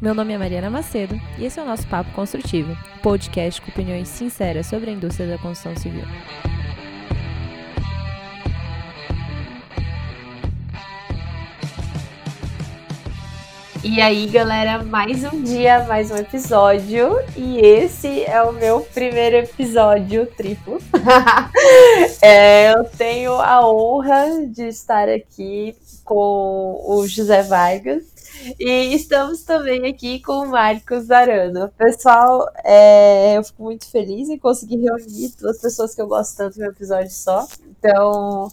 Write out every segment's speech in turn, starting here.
Meu nome é Mariana Macedo e esse é o nosso Papo Construtivo, podcast com opiniões sinceras sobre a indústria da construção civil. E aí, galera, mais um dia, mais um episódio. E esse é o meu primeiro episódio triplo. é, eu tenho a honra de estar aqui com o José Vargas. E estamos também aqui com o Marcos Arano. Pessoal, é, eu fico muito feliz em conseguir reunir duas pessoas que eu gosto tanto em um episódio só. Então,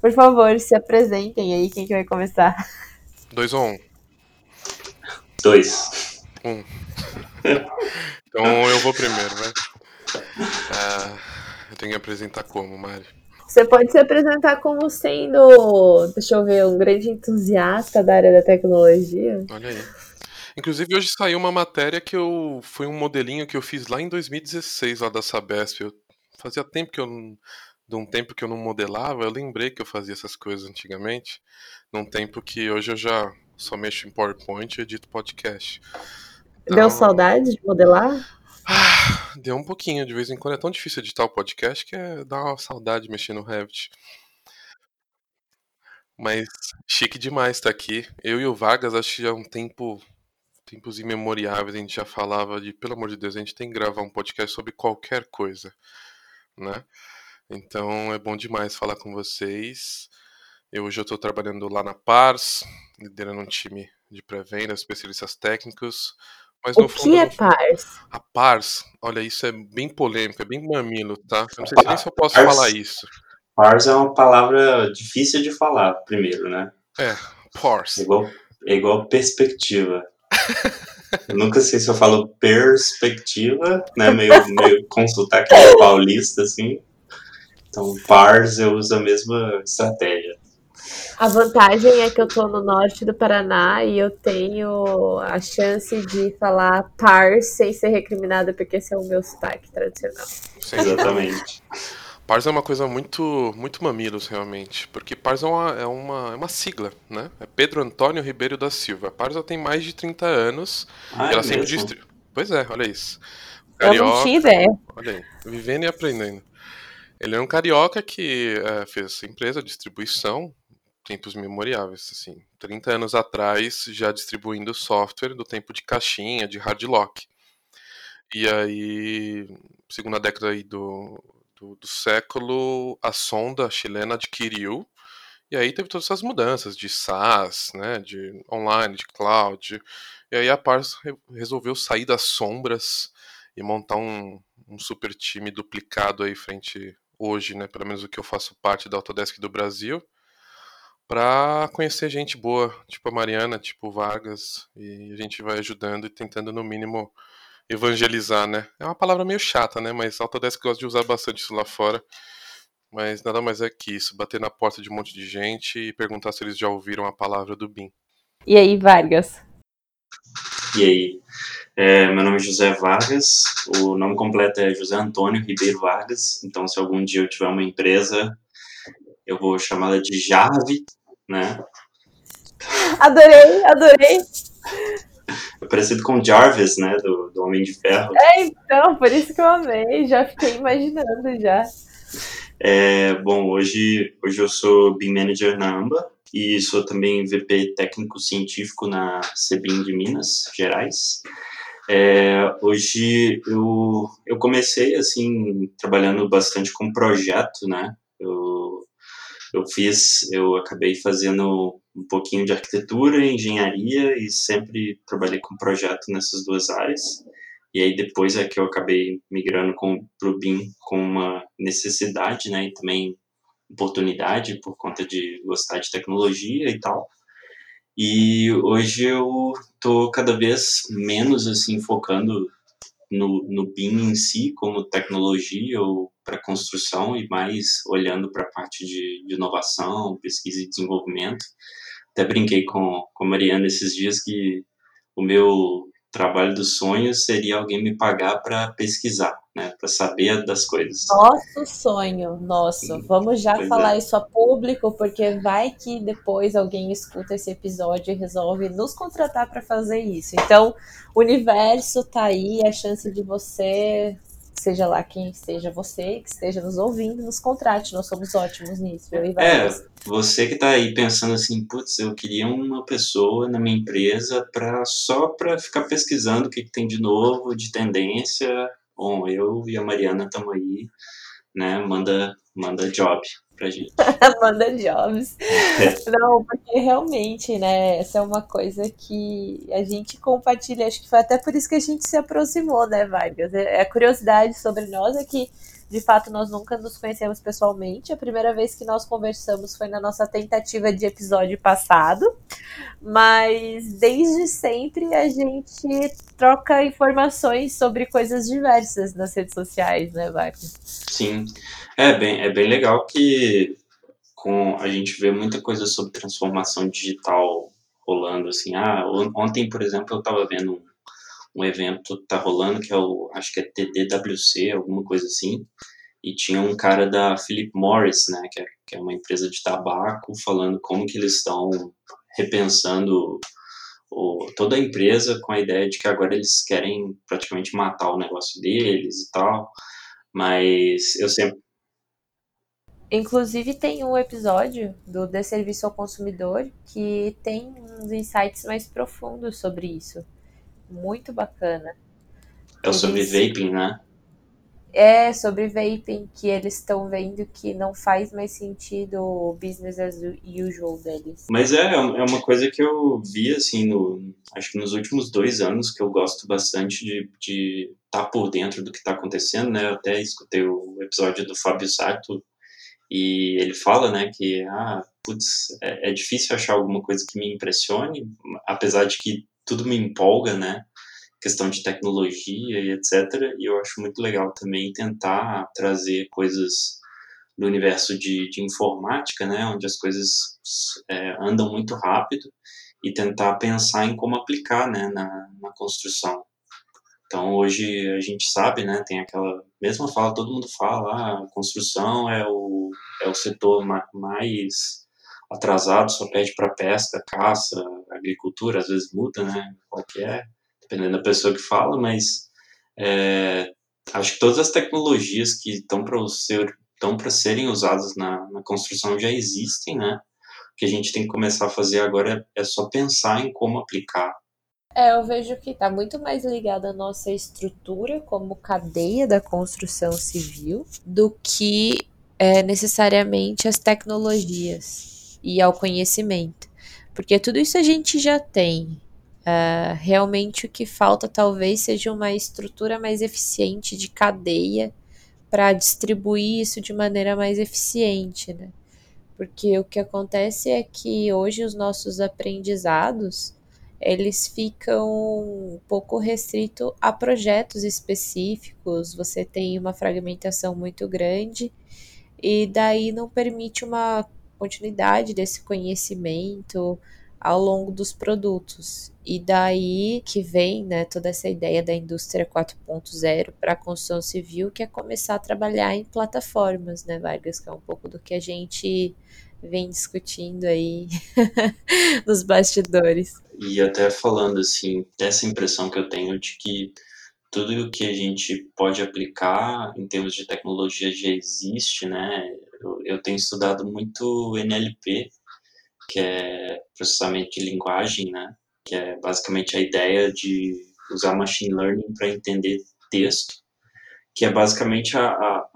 por favor, se apresentem aí. Quem que vai começar? Dois ou um? Dois. Um. então eu vou primeiro, né? Ah, eu tenho que apresentar como, Mari? Você pode se apresentar como sendo, deixa eu ver, um grande entusiasta da área da tecnologia. Olha aí. Inclusive, hoje saiu uma matéria que eu. Foi um modelinho que eu fiz lá em 2016, lá da Sabesp. Eu, fazia tempo que eu. De um tempo que eu não modelava, eu lembrei que eu fazia essas coisas antigamente. Num tempo que hoje eu já só mexo em PowerPoint e edito podcast. Então, Deu saudade de modelar? Ah, deu um pouquinho, de vez em quando é tão difícil editar o podcast que é, dá uma saudade mexer no Revit. Mas chique demais estar aqui. Eu e o Vargas, acho que já há um tempo, tempos imemoriáveis, a gente já falava de, pelo amor de Deus, a gente tem que gravar um podcast sobre qualquer coisa, né? Então é bom demais falar com vocês. Eu hoje eu estou trabalhando lá na Pars, liderando um time de pré-venda, especialistas técnicos. Mas o que é PARS? A PARS, olha, isso é bem polêmico, é bem mamilo, tá? Eu não sei nem se eu posso PARS, falar isso. PARS é uma palavra difícil de falar, primeiro, né? É, PARS. É igual, é igual perspectiva. eu nunca sei se eu falo perspectiva, né? Meio, meio consultar aqui no paulista, assim. Então, PARS eu uso a mesma estratégia. A vantagem é que eu tô no norte do Paraná e eu tenho a chance de falar par sem ser recriminada, porque esse é o meu sotaque tradicional. Sim. Exatamente. Pars é uma coisa muito, muito mamilos, realmente. Porque Pars é uma, é uma, é uma sigla, né? É Pedro Antônio Ribeiro da Silva. Pars tem mais de 30 anos. Ah, e ela é sempre distribui. Pois é, olha isso. Eu não tinha ideia. Olha aí, vivendo e aprendendo. Ele é um carioca que é, fez essa empresa de distribuição, tempos memoriáveis, assim. 30 anos atrás, já distribuindo software do tempo de caixinha, de hardlock. E aí, segunda década aí do, do, do século, a sonda chilena adquiriu e aí teve todas essas mudanças de SaaS, né, de online, de cloud. E aí a Pars re- resolveu sair das sombras e montar um, um super time duplicado aí frente hoje, né, pelo menos o que eu faço parte da Autodesk do Brasil, para conhecer gente boa, tipo a Mariana, tipo o Vargas, e a gente vai ajudando e tentando no mínimo evangelizar, né? É uma palavra meio chata, né, mas a Autodesk gosta de usar bastante isso lá fora. Mas nada mais é que isso, bater na porta de um monte de gente e perguntar se eles já ouviram a palavra do BIM. E aí, Vargas? E aí? É, meu nome é José Vargas, o nome completo é José Antônio Ribeiro Vargas, então se algum dia eu tiver uma empresa, eu vou chamá-la de Jarve, né? Adorei, adorei. É parecido com Jarvis, né, do, do Homem de Ferro. É, então, por isso que eu amei. Já fiquei imaginando já. É, bom, hoje, hoje eu sou BIM Manager na AMBA e sou também VP técnico científico na CBIM de Minas Gerais. É, hoje eu, eu comecei assim trabalhando bastante com projeto, né? Eu, fiz, eu acabei fazendo um pouquinho de arquitetura, engenharia e sempre trabalhei com projeto nessas duas áreas. E aí depois é que eu acabei migrando para o BIM com uma necessidade, né, e também oportunidade por conta de gostar de tecnologia e tal. E hoje eu tô cada vez menos assim focando no, no BIM em si como tecnologia ou para construção e mais olhando para a parte de, de inovação, pesquisa e desenvolvimento. Até brinquei com, com a Mariana esses dias que o meu trabalho dos sonhos seria alguém me pagar para pesquisar, né, para saber das coisas. Nosso sonho, nosso. Vamos já pois falar é. isso a público, porque vai que depois alguém escuta esse episódio e resolve nos contratar para fazer isso. Então, o universo tá aí, a chance de você seja lá quem seja você, que esteja nos ouvindo, nos contrate, nós somos ótimos nisso. E é, você que está aí pensando assim, putz, eu queria uma pessoa na minha empresa para só para ficar pesquisando o que, que, tem de novo, de tendência. Bom, eu e a Mariana estamos aí, né? Manda, manda job pra gente. Manda jobs. É. Não, porque realmente, né, essa é uma coisa que a gente compartilha, acho que foi até por isso que a gente se aproximou, né, Vargas? É, a curiosidade sobre nós é que, de fato, nós nunca nos conhecemos pessoalmente. A primeira vez que nós conversamos foi na nossa tentativa de episódio passado, mas desde sempre a gente troca informações sobre coisas diversas nas redes sociais, né, Vargas? Sim. É bem, é bem legal que com a gente vê muita coisa sobre transformação digital rolando assim. Ah, ontem, por exemplo, eu estava vendo um, evento tá rolando que é o acho que é TDWC, alguma coisa assim. E tinha um cara da Philip Morris, né, que é, que é uma empresa de tabaco, falando como que eles estão repensando o, toda a empresa com a ideia de que agora eles querem praticamente matar o negócio deles e tal. Mas eu sempre Inclusive tem um episódio do De Serviço ao Consumidor que tem uns insights mais profundos sobre isso. Muito bacana. É sobre eles... vaping, né? É, sobre vaping, que eles estão vendo que não faz mais sentido o business as usual deles. Mas é, é uma coisa que eu vi, assim, no, acho que nos últimos dois anos, que eu gosto bastante de estar de tá por dentro do que está acontecendo, né? Eu até escutei o episódio do Fábio Sato e ele fala, né, que, ah, putz, é, é, difícil achar alguma coisa que me impressione, apesar de que tudo me empolga, né, questão de tecnologia e etc. E eu acho muito legal também tentar trazer coisas do universo de, de informática, né, onde as coisas é, andam muito rápido e tentar pensar em como aplicar, né, na, na construção. Então hoje a gente sabe, né, tem aquela mesma fala, todo mundo fala, ah, a construção é o, é o setor mais atrasado, só pede para pesca, caça, agricultura, às vezes muda, né, qualquer, dependendo da pessoa que fala, mas é, acho que todas as tecnologias que estão para ser, serem usadas na, na construção já existem, né, o que a gente tem que começar a fazer agora é, é só pensar em como aplicar. É, eu vejo que está muito mais ligada à nossa estrutura como cadeia da construção civil do que é, necessariamente as tecnologias e ao conhecimento. Porque tudo isso a gente já tem. Uh, realmente o que falta talvez seja uma estrutura mais eficiente de cadeia para distribuir isso de maneira mais eficiente, né? Porque o que acontece é que hoje os nossos aprendizados eles ficam um pouco restrito a projetos específicos, você tem uma fragmentação muito grande e daí não permite uma continuidade desse conhecimento ao longo dos produtos. E daí que vem né, toda essa ideia da indústria 4.0 para a construção civil, que é começar a trabalhar em plataformas, né, Vargas? Que é um pouco do que a gente vem discutindo aí nos bastidores. E até falando assim, dessa impressão que eu tenho de que tudo o que a gente pode aplicar em termos de tecnologia já existe, né? Eu, eu tenho estudado muito NLP, que é processamento de linguagem, né? Que é basicamente a ideia de usar machine learning para entender texto, que é basicamente a, a,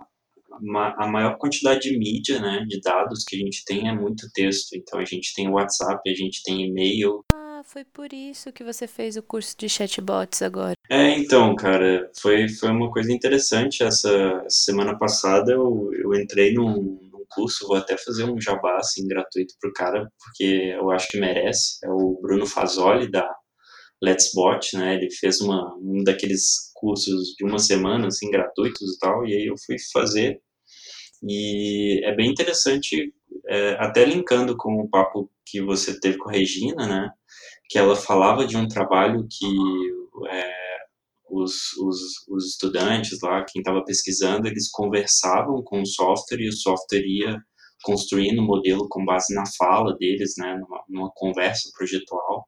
a maior quantidade de mídia, né, de dados que a gente tem é muito texto. Então a gente tem WhatsApp, a gente tem e-mail. Foi por isso que você fez o curso de chatbots agora. É, então, cara, foi, foi uma coisa interessante. Essa semana passada eu, eu entrei num, num curso, vou até fazer um jabá assim, gratuito pro cara, porque eu acho que merece. É o Bruno Fazoli, da Let's Bot, né? Ele fez uma, um daqueles cursos de uma semana, assim, gratuitos e tal, e aí eu fui fazer e é bem interessante, é, até linkando com o papo que você teve com a Regina, né? Que ela falava de um trabalho que é, os, os, os estudantes lá, quem estava pesquisando, eles conversavam com o software e o software ia construindo o modelo com base na fala deles, né, numa, numa conversa projetual.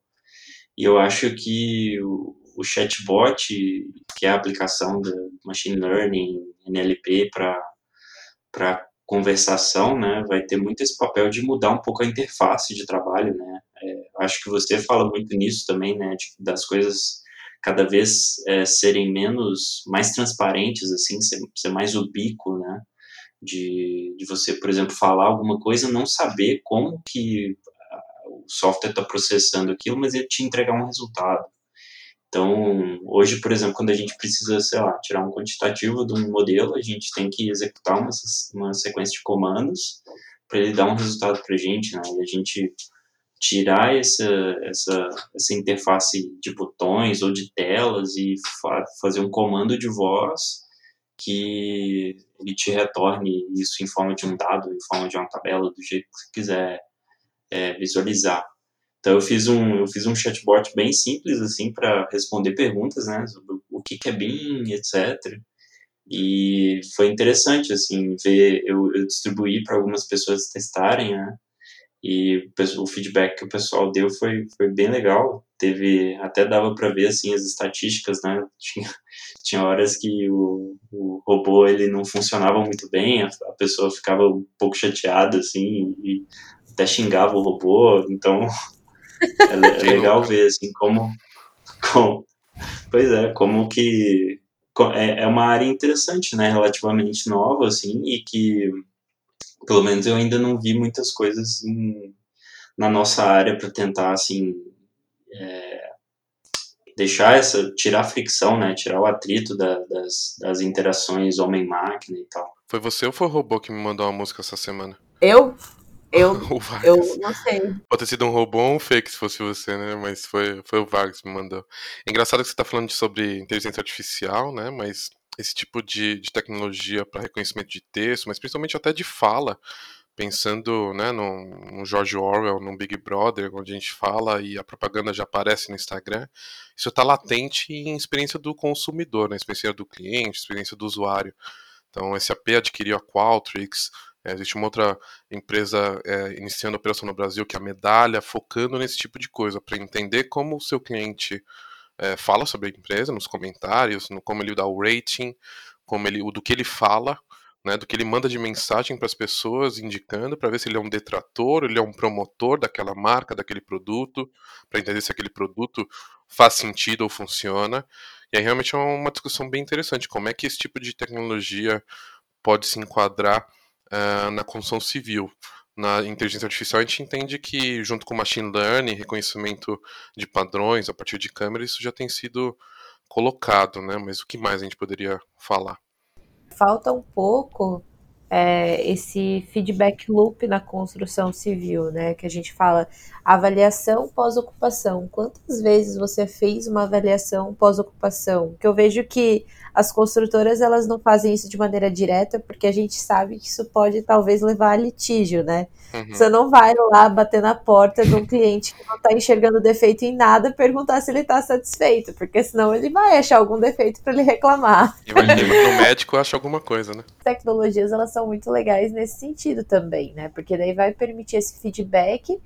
E eu acho que o, o chatbot, que é a aplicação do machine learning, NLP para conversação, né, vai ter muito esse papel de mudar um pouco a interface de trabalho, né. Acho que você fala muito nisso também, né, de, das coisas cada vez é, serem menos, mais transparentes, assim, ser, ser mais ubíquo, né, de, de você, por exemplo, falar alguma coisa, não saber como que o software está processando aquilo, mas ele te entregar um resultado. Então, hoje, por exemplo, quando a gente precisa, sei lá, tirar um quantitativo de um modelo, a gente tem que executar uma, uma sequência de comandos para ele dar um resultado para a gente, né? E a gente tirar essa, essa, essa interface de botões ou de telas e fa fazer um comando de voz que ele te retorne isso em forma de um dado, em forma de uma tabela, do jeito que você quiser é, visualizar. Então eu fiz um eu fiz um chatbot bem simples assim para responder perguntas, né, sobre o que, que é BIM, etc. E foi interessante assim ver eu, eu distribuí para algumas pessoas testarem, né? E o feedback que o pessoal deu foi, foi bem legal. Teve até dava para ver assim as estatísticas, né? Tinha, tinha horas que o, o robô ele não funcionava muito bem, a, a pessoa ficava um pouco chateada assim e até xingava o robô. Então é, é legal ver assim como, como pois é como que é, é uma área interessante, né? Relativamente nova assim e que pelo menos eu ainda não vi muitas coisas em, na nossa área para tentar assim é, deixar essa tirar a fricção né tirar o atrito da, das, das interações homem máquina e tal foi você ou foi o robô que me mandou uma música essa semana eu eu, eu não sei. Pode ter sido um robô ou um fake se fosse você, né? Mas foi, foi o Vargas que me mandou. É engraçado que você está falando sobre inteligência artificial, né? Mas esse tipo de, de tecnologia para reconhecimento de texto, mas principalmente até de fala, pensando né, no, no, George Orwell, no Big Brother, onde a gente fala e a propaganda já aparece no Instagram, isso está latente em experiência do consumidor, na né, experiência do cliente, experiência do usuário. Então, esse AP adquiriu a Qualtrics, é, existe uma outra empresa é, iniciando operação no Brasil, que é a Medalha, focando nesse tipo de coisa, para entender como o seu cliente é, fala sobre a empresa nos comentários, no como ele dá o rating, como ele, do que ele fala, né, do que ele manda de mensagem para as pessoas, indicando para ver se ele é um detrator, ele é um promotor daquela marca, daquele produto, para entender se aquele produto faz sentido ou funciona. E aí realmente é uma discussão bem interessante, como é que esse tipo de tecnologia pode se enquadrar uh, na construção civil na inteligência artificial, a gente entende que, junto com machine learning, reconhecimento de padrões a partir de câmeras, isso já tem sido colocado, né? Mas o que mais a gente poderia falar? Falta um pouco é, esse feedback loop na construção civil, né? Que a gente fala avaliação pós-ocupação. Quantas vezes você fez uma avaliação pós-ocupação? Que eu vejo que as construtoras elas não fazem isso de maneira direta, porque a gente sabe que isso pode talvez levar a litígio, né? Uhum. Você não vai lá bater na porta de um cliente que não está enxergando defeito em nada perguntar se ele está satisfeito, porque senão ele vai achar algum defeito para ele reclamar. E vai no médico acha alguma coisa, né? Tecnologias elas são muito legais nesse sentido também, né? Porque daí vai permitir esse feedback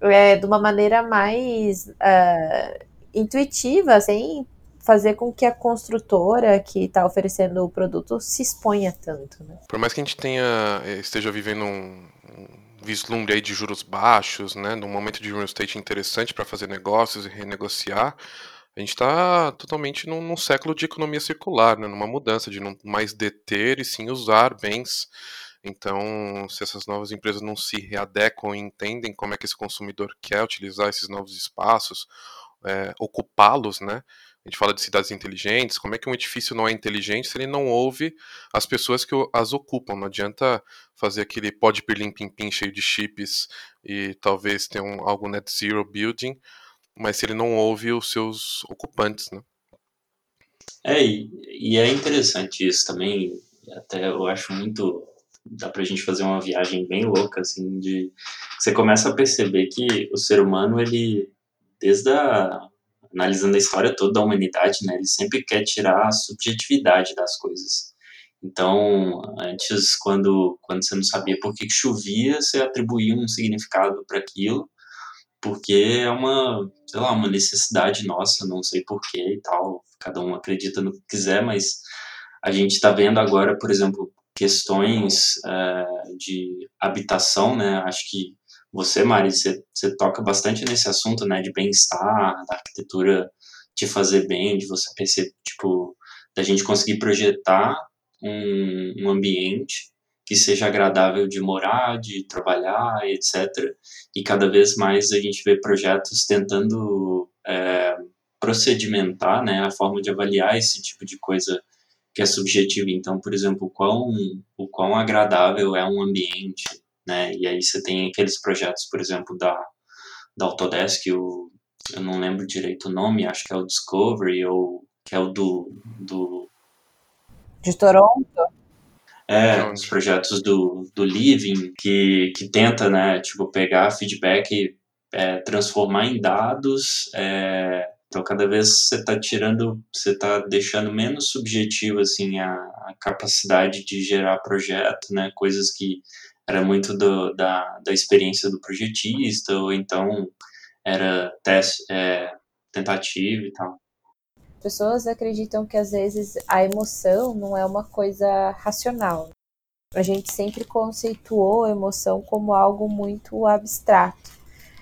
é, de uma maneira mais uh, intuitiva, sem fazer com que a construtora que está oferecendo o produto se exponha tanto. Né? Por mais que a gente tenha eh, esteja vivendo um, um vislumbre aí de juros baixos, né, num momento de real estate interessante para fazer negócios e renegociar, a gente está totalmente num, num, século de economia circular, né, numa mudança de não mais deter e sim usar bens. Então, se essas novas empresas não se readequam e entendem como é que esse consumidor quer utilizar esses novos espaços, é, ocupá-los, né? A gente fala de cidades inteligentes, como é que um edifício não é inteligente se ele não ouve as pessoas que as ocupam? Não adianta fazer aquele pod pirlim pim cheio de chips e talvez ter um, algo net zero building, mas se ele não ouve os seus ocupantes, né? É, e, é interessante isso também, até eu acho muito dá pra gente fazer uma viagem bem louca, assim, de você começa a perceber que o ser humano, ele, desde a analisando a história toda da humanidade, né, ele sempre quer tirar a subjetividade das coisas. Então, antes, quando, quando você não sabia por que chovia, você atribuía um significado para aquilo, porque é uma, sei lá, uma necessidade nossa, não sei porquê e tal, cada um acredita no que quiser, mas a gente está vendo agora, por exemplo, questões uh, de habitação, né? Acho que você, Mari, você, você toca bastante nesse assunto, né? De bem-estar, da arquitetura te fazer bem, de você perceber, tipo, da gente conseguir projetar um, um ambiente que seja agradável de morar, de trabalhar, etc. E cada vez mais a gente vê projetos tentando é, procedimentar né, a forma de avaliar esse tipo de coisa que é subjetiva. Então, por exemplo, o quão, o quão agradável é um ambiente, né? E aí você tem aqueles projetos, por exemplo, da, da Autodesk, o, eu não lembro direito o nome, acho que é o Discovery, ou que é o do... do de Toronto? É, os projetos do, do Living, que, que tenta, né, tipo, pegar feedback e é, transformar em dados, é, então, cada vez você está tirando, você está deixando menos subjetivo assim a, a, capacidade de gerar projeto, né? Coisas que era muito do, da, da experiência do projetista ou então era teste, é, tentativa e tal. Pessoas acreditam que às vezes a emoção não é uma coisa racional. A gente sempre conceituou a emoção como algo muito abstrato.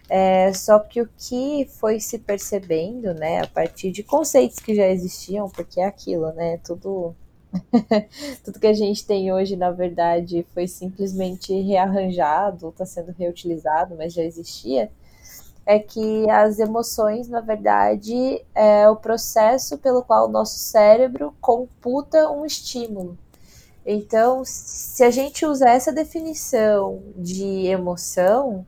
É, só que o que foi se percebendo, né, a partir de conceitos que já existiam, porque é aquilo, né, tudo tudo que a gente tem hoje, na verdade, foi simplesmente rearranjado, está sendo reutilizado, mas já existia, é que as emoções, na verdade, é o processo pelo qual o nosso cérebro computa um estímulo. Então, se a gente usar essa definição de emoção,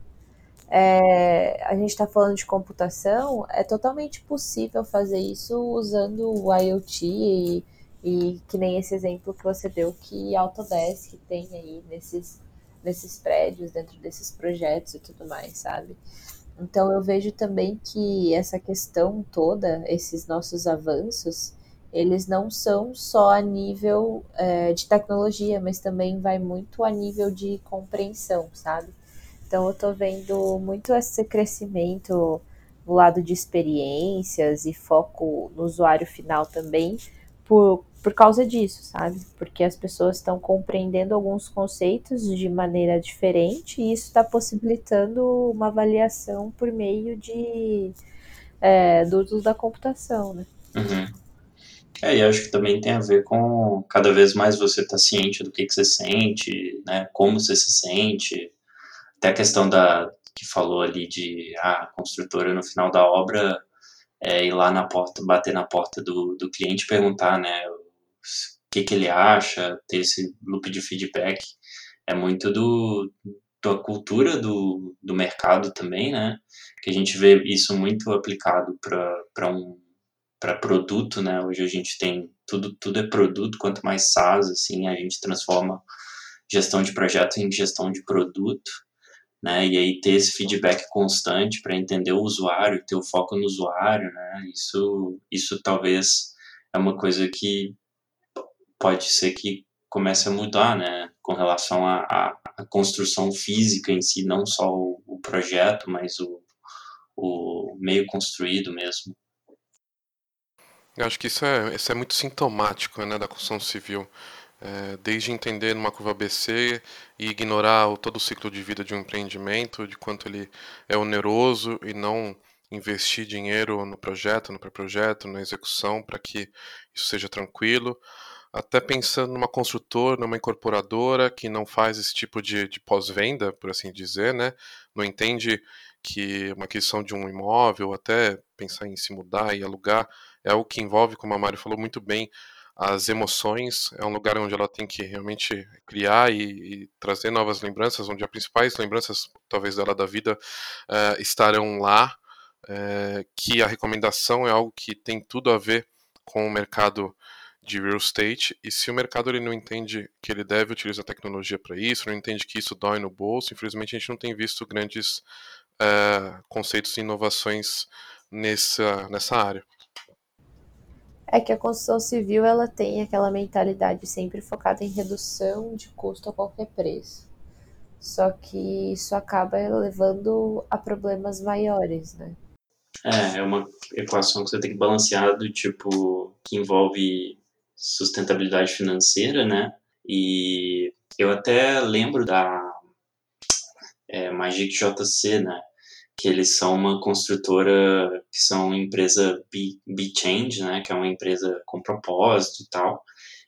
é, a gente está falando de computação, é totalmente possível fazer isso usando o IoT e, e, que nem esse exemplo que você deu que Autodesk tem aí nesses, nesses prédios, dentro desses projetos e tudo mais, sabe? Então eu vejo também que essa questão toda, esses nossos avanços, eles não são só a nível é, de tecnologia, mas também vai muito a nível de compreensão, sabe? Então eu estou vendo muito esse crescimento no lado de experiências e foco no usuário final também por, por causa disso, sabe? Porque as pessoas estão compreendendo alguns conceitos de maneira diferente e isso está possibilitando uma avaliação por meio de é, do uso da computação, né? Uhum. É, e acho que também tem a ver com cada vez mais você estar tá ciente do que, que você sente, né? Como você se sente, até a questão da que falou ali de ah, a construtora no final da obra é, ir lá na porta, bater na porta do, do cliente perguntar, né, o que, que ele acha, ter esse loop de feedback. É muito do, da cultura do, do mercado também, né, que a gente vê isso muito aplicado para um para produto, né, hoje a gente tem tudo, tudo é produto, quanto mais SaaS, assim, a gente transforma gestão de projeto em gestão de produto, né? E aí ter esse feedback constante para entender o usuário, ter o foco no usuário, né? Isso, isso talvez é uma coisa que pode ser que comece a mudar, né? Com relação à construção física em si, não só o, o projeto, mas o, o meio construído mesmo. Eu acho que isso é, isso é muito sintomático né, da construção civil é, desde entender numa curva ABC e ignorar o, todo o ciclo de vida de um empreendimento, de quanto ele é oneroso e não investir dinheiro no projeto, no pré-projeto, na execução, para que isso seja tranquilo. Até pensando numa construtora, numa incorporadora que não faz esse tipo de, de pós-venda, por assim dizer, né? Não entende que uma aquisição de um imóvel, até pensar em se mudar e alugar, é algo que envolve, como a Mário falou muito bem, as emoções, é um lugar onde ela tem que realmente criar e, e trazer novas lembranças, onde as principais lembranças, talvez dela da vida, uh, estarão lá, uh, que a recomendação é algo que tem tudo a ver com o mercado de real estate, e se o mercado ele não entende que ele deve utilizar tecnologia para isso, não entende que isso dói no bolso, infelizmente a gente não tem visto grandes uh, conceitos e inovações nessa, nessa área. É que a construção civil ela tem aquela mentalidade sempre focada em redução de custo a qualquer preço. Só que isso acaba levando a problemas maiores, né? É, é uma equação que você tem que balancear do tipo que envolve sustentabilidade financeira, né? E eu até lembro da é, Magic JC, né? Que eles são uma construtora, que são empresa B-Change, né? Que é uma empresa com propósito e tal.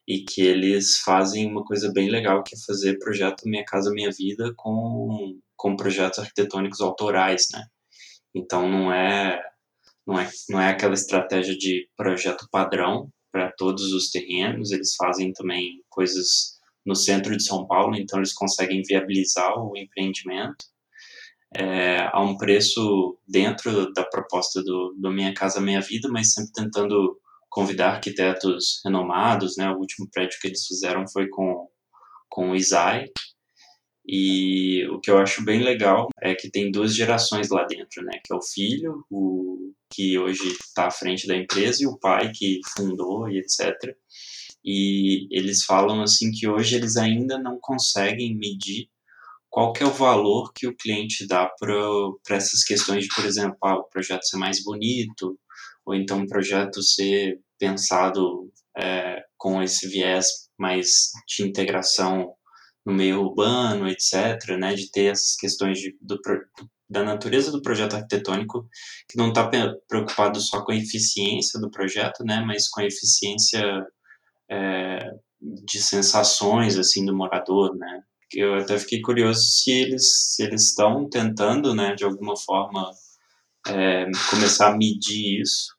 E que eles fazem uma coisa bem legal, que é fazer projeto Minha Casa Minha Vida com, com projetos arquitetônicos autorais, né? Então não é, não é, não é aquela estratégia de projeto padrão para todos os terrenos, eles fazem também coisas no centro de São Paulo, então eles conseguem viabilizar o empreendimento é, a um preço dentro da proposta do, do Minha Casa Minha Vida, mas sempre tentando convidar arquitetos renomados, né? O último prédio que eles fizeram foi com, com o Isai, e o que eu acho bem legal é que tem duas gerações lá dentro, né? Que é o filho, o que hoje está à frente da empresa, e o pai que fundou e etc. E eles falam assim que hoje eles ainda não conseguem medir qual que é o valor que o cliente dá para essas questões de, por exemplo, ah, o projeto ser mais bonito, ou então o projeto ser pensado é, com esse viés mais de integração no meio urbano, etc., né, de ter essas questões de, do, da natureza do projeto arquitetônico, que não está preocupado só com a eficiência do projeto, né, mas com a eficiência é, de sensações assim do morador, né. Eu até fiquei curioso se eles se eles estão tentando, né, de alguma forma é, começar a medir isso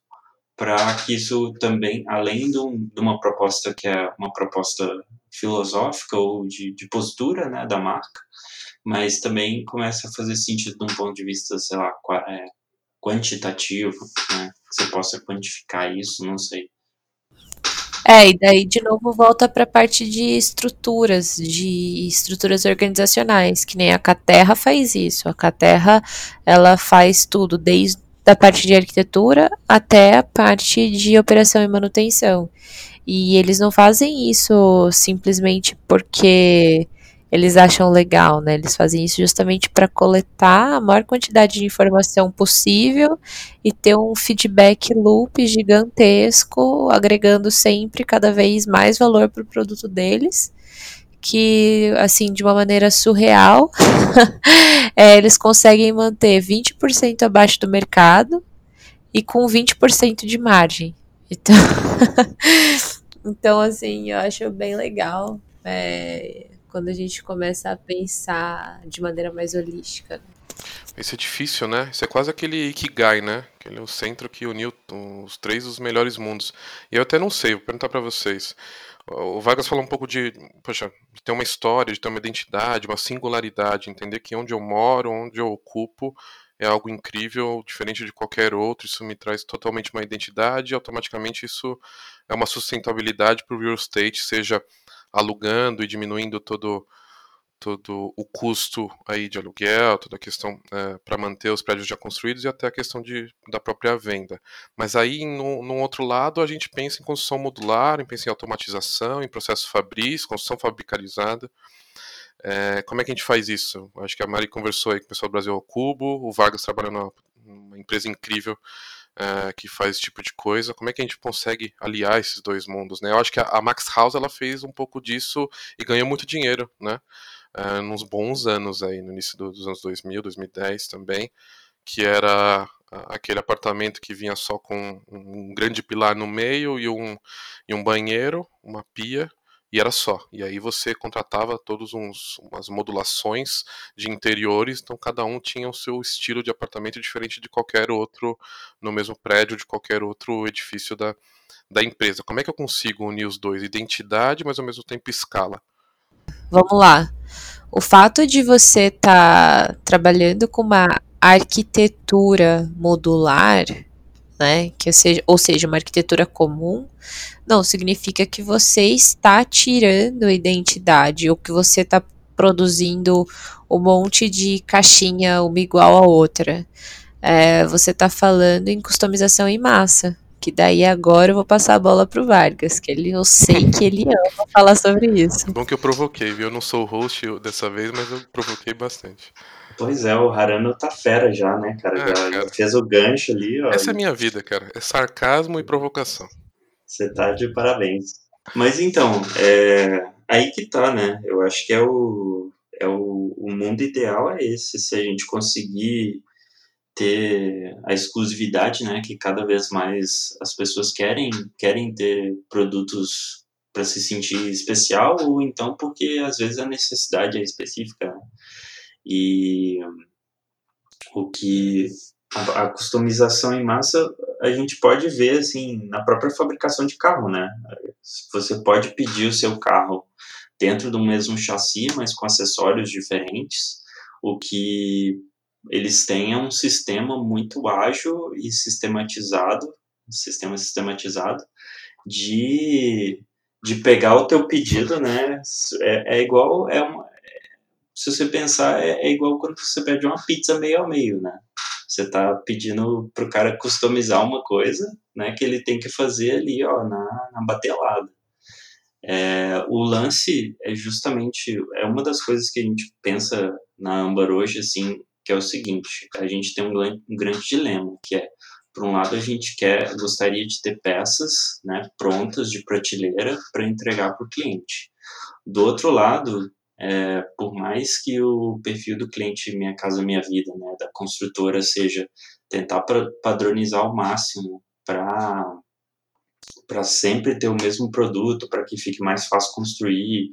para que isso também, além de, um, de, uma proposta que é uma proposta filosófica ou de, de postura né, da marca, mas também começa a fazer sentido de um ponto de vista, sei lá, é, quantitativo, né, que você possa quantificar isso, não sei. É, e daí de novo volta para a parte de estruturas, de estruturas organizacionais, que nem a Caterra faz isso. A Caterra, ela faz tudo, desde a parte de arquitetura até a parte de operação e manutenção. E eles não fazem isso simplesmente porque eles acham legal, né? Eles fazem isso justamente para coletar a maior quantidade de informação possível e ter um feedback loop gigantesco, agregando sempre cada vez mais valor para o produto deles. Que, assim, de uma maneira surreal, é, eles conseguem manter 20% abaixo do mercado e com 20% de margem. Então, então, assim, eu acho bem legal é, quando a gente começa a pensar de maneira mais holística. Isso é difícil, né? Isso é quase aquele Ikigai, né? Aquele o centro que uniu os três dos melhores mundos. E eu até não sei, vou perguntar para vocês. O Vargas falou um pouco de, poxa, de ter uma história, de ter uma identidade, uma singularidade, entender que onde eu moro, onde eu ocupo, é algo incrível, diferente de qualquer outro. Isso me traz totalmente uma identidade e automaticamente isso é uma sustentabilidade para o real estate, seja alugando e diminuindo todo todo o custo aí de aluguel, toda a questão é, para manter os prédios já construídos e até a questão de, da própria venda. Mas aí, no, outro lado, a gente pensa em construção modular, em pensa em automatização, em processo fabris, construção fabricarizada. É, como é que a gente faz isso? Acho que a Mari conversou aí com o pessoal do Brasil ao Cubo, o Vargas trabalha numa, numa empresa incrível é, que faz esse tipo de coisa. Como é que a gente consegue aliar esses dois mundos? Né? Eu acho que a, a Max House ela fez um pouco disso e ganhou muito dinheiro, né? É, nos bons anos aí, no início dos anos 2000, 2010 também, que era aquele apartamento que vinha só com um grande pilar no meio e um, e um banheiro, uma pia e era só. E aí você contratava todos uns umas modulações de interiores, então cada um tinha o seu estilo de apartamento diferente de qualquer outro no mesmo prédio, de qualquer outro edifício da, da empresa. Como é que eu consigo unir os dois? Identidade, mas ao mesmo tempo escala. Vamos lá. O fato de você estar tá trabalhando com uma arquitetura modular né? Que seja, ou seja, uma arquitetura comum, não significa que você está tirando identidade ou que você está produzindo um monte de caixinha uma igual a outra. é, você está falando em customização em massa. Que daí agora eu vou passar a bola pro Vargas, que ele, eu sei que ele ama falar sobre isso. Bom que eu provoquei, viu? Eu não sou o host dessa vez, mas eu provoquei bastante. Pois é, o Harano tá fera já, né, cara? Ah, já, cara. fez o gancho ali, ó. Essa é a minha vida, cara. É sarcasmo e provocação. Você tá de parabéns. Mas então, é... aí que tá, né? Eu acho que é o, é o, o mundo ideal é esse, se a gente conseguir ter a exclusividade, né, que cada vez mais as pessoas querem, querem ter produtos para se sentir especial ou então porque às vezes a necessidade é específica. E o que a, customização em massa a gente pode ver assim na própria fabricação de carro, né? Você pode pedir o seu carro dentro do mesmo chassi, mas com acessórios diferentes, o que eles têm um sistema muito ágil e sistematizado, um sistema sistematizado de, de pegar o teu pedido, né? É, é igual, é uma, se você pensar, é, é, igual quando você pede uma pizza meio a meio, né? Você está pedindo para o cara customizar uma coisa, né? Que ele tem que fazer ali, ó, na, na batelada. É, o lance é justamente é uma das coisas que a gente pensa na Amber hoje, assim, que é o seguinte: a gente tem um, um grande dilema, que é, por um lado, a gente quer, gostaria de ter peças né, prontas de prateleira para entregar para o cliente. Do outro lado, é, por mais que o perfil do cliente Minha Casa Minha Vida, né, da construtora, seja tentar padronizar ao máximo para sempre ter o mesmo produto, para que fique mais fácil construir,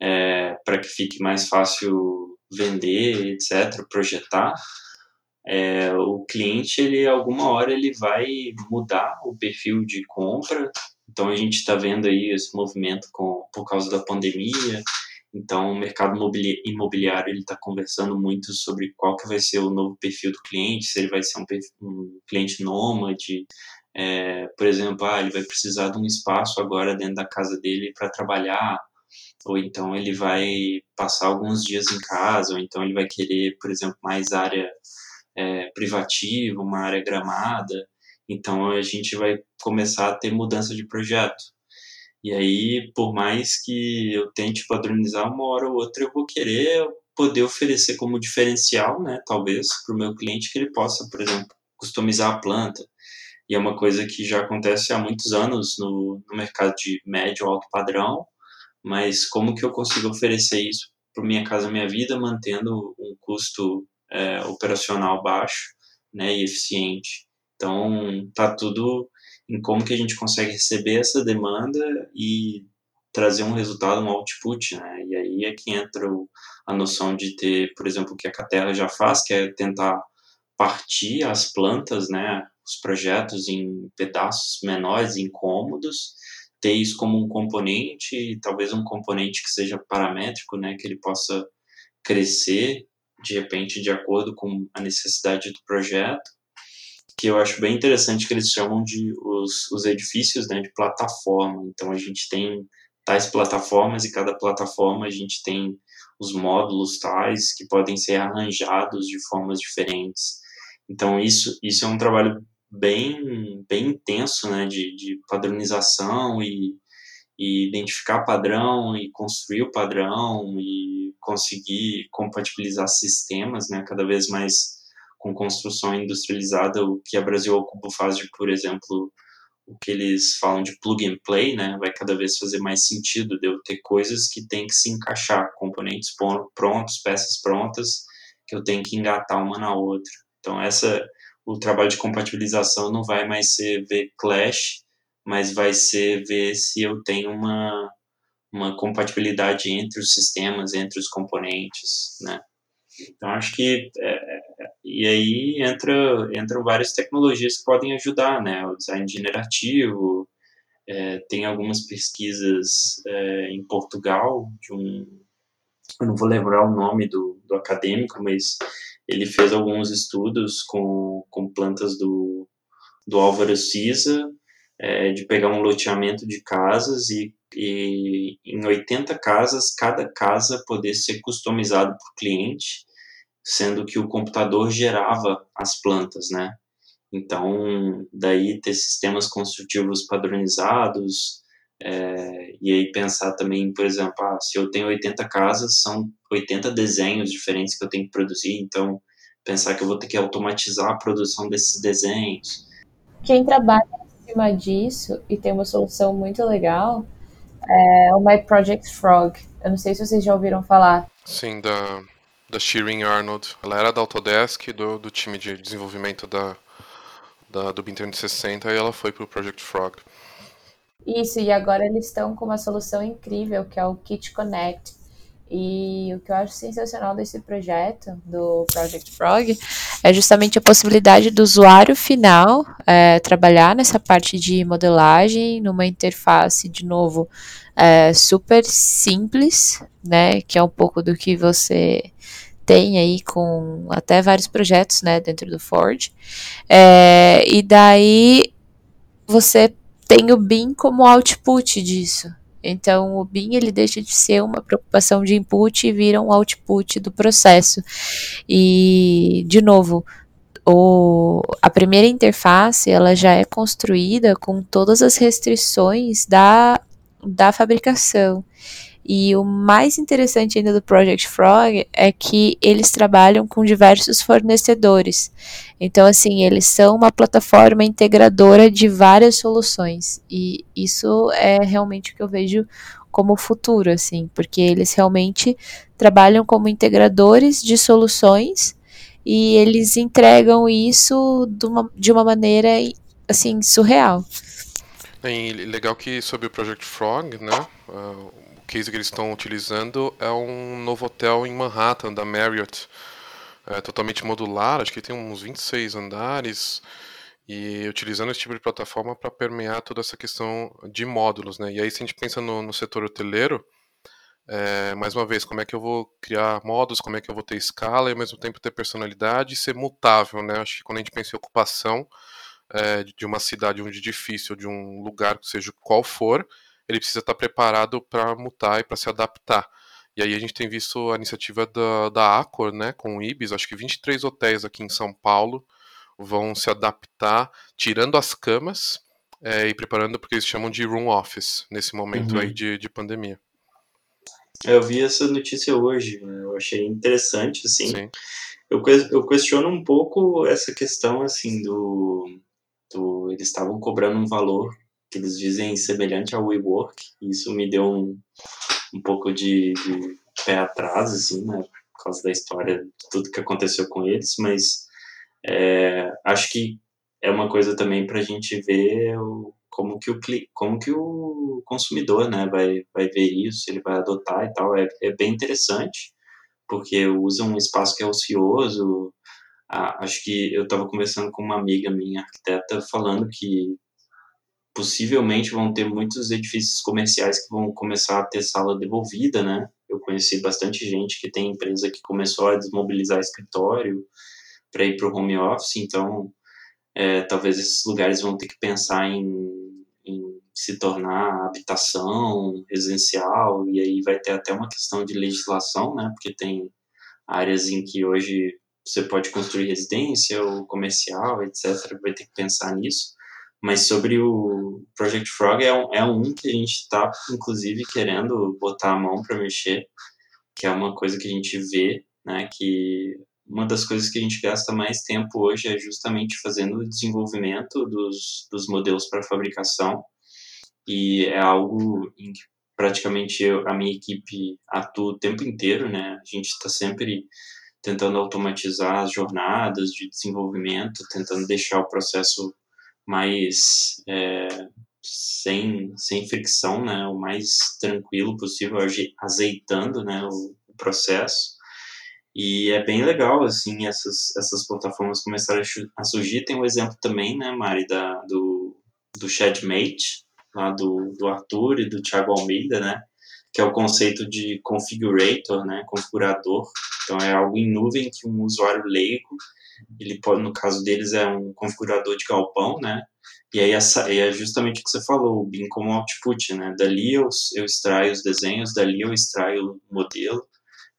é, para que fique mais fácil vender, etc., projetar, é, o cliente, ele alguma hora ele vai mudar o perfil de compra. Então a gente está vendo aí esse movimento com, por causa da pandemia. Então o mercado imobiliário ele está conversando muito sobre qual que vai ser o novo perfil do cliente, se ele vai ser um, um cliente nômade, é, por exemplo, ah, ele vai precisar de um espaço agora dentro da casa dele para trabalhar, ou então ele vai passar alguns dias em casa, ou então ele vai querer, por exemplo, mais área é, privativa, uma área gramada. Então a gente vai começar a ter mudança de projeto. E aí, por mais que eu tente padronizar uma hora ou outra, eu vou querer poder oferecer como diferencial, né, talvez, para o meu cliente que ele possa, por exemplo, customizar a planta. E é uma coisa que já acontece há muitos anos no, no mercado de médio alto padrão, mas como que eu consigo oferecer isso para minha casa minha vida mantendo um custo é, operacional baixo né e eficiente então tá tudo em como que a gente consegue receber essa demanda e trazer um resultado um output né? E aí é que entra o, a noção de ter por exemplo o que a Caterra já faz que é tentar partir as plantas né? Os projetos em pedaços menores incômodos ter isso como um componente, talvez um componente que seja paramétrico, né, que ele possa crescer de repente de acordo com a necessidade do projeto, que eu acho bem interessante que eles chamam de os, os edifícios né, de plataforma. Então a gente tem tais plataformas e cada plataforma a gente tem os módulos tais que podem ser arranjados de formas diferentes. Então isso isso é um trabalho bem, bem intenso né, de, de padronização e, e identificar padrão e construir o padrão e conseguir compatibilizar sistemas, né, cada vez mais com construção industrializada, o que a Brasil Ocupa faz de, por exemplo, o que eles falam de plug and play, né, vai cada vez fazer mais sentido de eu ter coisas que tem que se encaixar, componentes prontos, peças prontas, que eu tenho que engatar uma na outra. Então essa o trabalho de compatibilização não vai mais ser ver clash, mas vai ser ver se eu tenho uma, uma compatibilidade entre os sistemas, entre os componentes, né? Então acho que é, é e aí entra entram várias tecnologias que podem ajudar, né? O design generativo é, tem algumas pesquisas é, em Portugal de um eu não vou lembrar o nome do, do acadêmico, mas ele fez alguns estudos com, com plantas do, do Álvaro Cisa, é, de pegar um loteamento de casas e, e em 80 casas, cada casa poder ser customizado por cliente sendo que o computador gerava as plantas, né? Então, daí ter sistemas construtivos padronizados, é, e aí pensar também, por exemplo, ah, se eu tenho 80 casas, são 80 desenhos diferentes que eu tenho que produzir, então pensar que eu vou ter que automatizar a produção desses desenhos. Quem trabalha em cima disso e tem uma solução muito legal é o My Project Frog. Eu não sei se vocês já ouviram falar. Sim, da, da Shirin Arnold. Ela era da Autodesk, do, do time de desenvolvimento da, da, do BIM 360, e ela foi para o Project Frog. Isso, e agora eles estão com uma solução incrível, que é o Kit Connect. E o que eu acho sensacional desse projeto, do Project Frog, é justamente a possibilidade do usuário final é, trabalhar nessa parte de modelagem, numa interface, de novo, é, super simples, né? Que é um pouco do que você tem aí com até vários projetos, né, dentro do Ford. É, e daí você tem o BIM como output disso. Então, o BIM ele deixa de ser uma preocupação de input e vira um output do processo. E, de novo, o, a primeira interface ela já é construída com todas as restrições da, da fabricação. E o mais interessante ainda do Project Frog é que eles trabalham com diversos fornecedores. Então, assim, eles são uma plataforma integradora de várias soluções. E isso é realmente o que eu vejo como futuro, assim, porque eles realmente trabalham como integradores de soluções e eles entregam isso de uma, de uma maneira, assim, surreal. É legal que sobre o Project Frog, né, uh case que eles estão utilizando é um novo hotel em Manhattan, da Marriott. É totalmente modular, acho que tem uns 26 andares, e utilizando esse tipo de plataforma para permear toda essa questão de módulos. Né? E aí, se a gente pensa no, no setor hoteleiro, é, mais uma vez, como é que eu vou criar módulos, como é que eu vou ter escala e ao mesmo tempo ter personalidade e ser mutável, né? Acho que quando a gente pensa em ocupação é, de uma cidade, de um edifício, de um lugar, seja qual for, ele precisa estar preparado para mutar e para se adaptar. E aí a gente tem visto a iniciativa da, da Accor, né, com o Ibis, acho que 23 hotéis aqui em São Paulo vão se adaptar, tirando as camas é, e preparando porque eles chamam de room office nesse momento uhum. aí de, de pandemia. É, eu vi essa notícia hoje, né, eu achei interessante, assim. Sim. Eu, eu questiono um pouco essa questão, assim, do, do eles estavam cobrando um valor que eles dizem semelhante ao WeWork. Isso me deu um, um pouco de, de pé atrás, assim, né? Por causa da história, tudo que aconteceu com eles, mas é, acho que é uma coisa também para a gente ver o, como que o como que o consumidor né vai vai ver isso ele vai adotar e tal é, é bem interessante porque usa um espaço que é ocioso ah, acho que eu estava conversando com uma amiga minha arquiteta falando que possivelmente vão ter muitos edifícios comerciais que vão começar a ter sala devolvida, né? Eu conheci bastante gente que tem empresa que começou a desmobilizar escritório para ir para o home office, então é, talvez esses lugares vão ter que pensar em, em se tornar habitação residencial e aí vai ter até uma questão de legislação, né? Porque tem áreas em que hoje você pode construir residência ou comercial, etc. Vai ter que pensar nisso. Mas sobre o Project Frog, é um, é um que a gente está, inclusive, querendo botar a mão para mexer, que é uma coisa que a gente vê, né, que uma das coisas que a gente gasta mais tempo hoje é justamente fazendo o desenvolvimento dos, dos modelos para fabricação, e é algo em que praticamente eu, a minha equipe atua o tempo inteiro, né, a gente está sempre tentando automatizar as jornadas de desenvolvimento, tentando deixar o processo mais é, sem, sem fricção, né, o mais tranquilo possível, azeitando né, o, o, processo. E é bem legal, assim, essas, essas plataformas começaram a surgir. Tem um exemplo também, né, Mari, da, do, do Shadmate, lá do, do Arthur e do Thiago Almeida, né, que é o conceito de configurator, né, configurador. Então é algo em nuvem que um usuário leigo ele pode, no caso deles, é um configurador de galpão, né? E aí essa, é justamente o que você falou, o BIM como output, né? Dali eu, eu extraio os desenhos, dali eu extraio o modelo,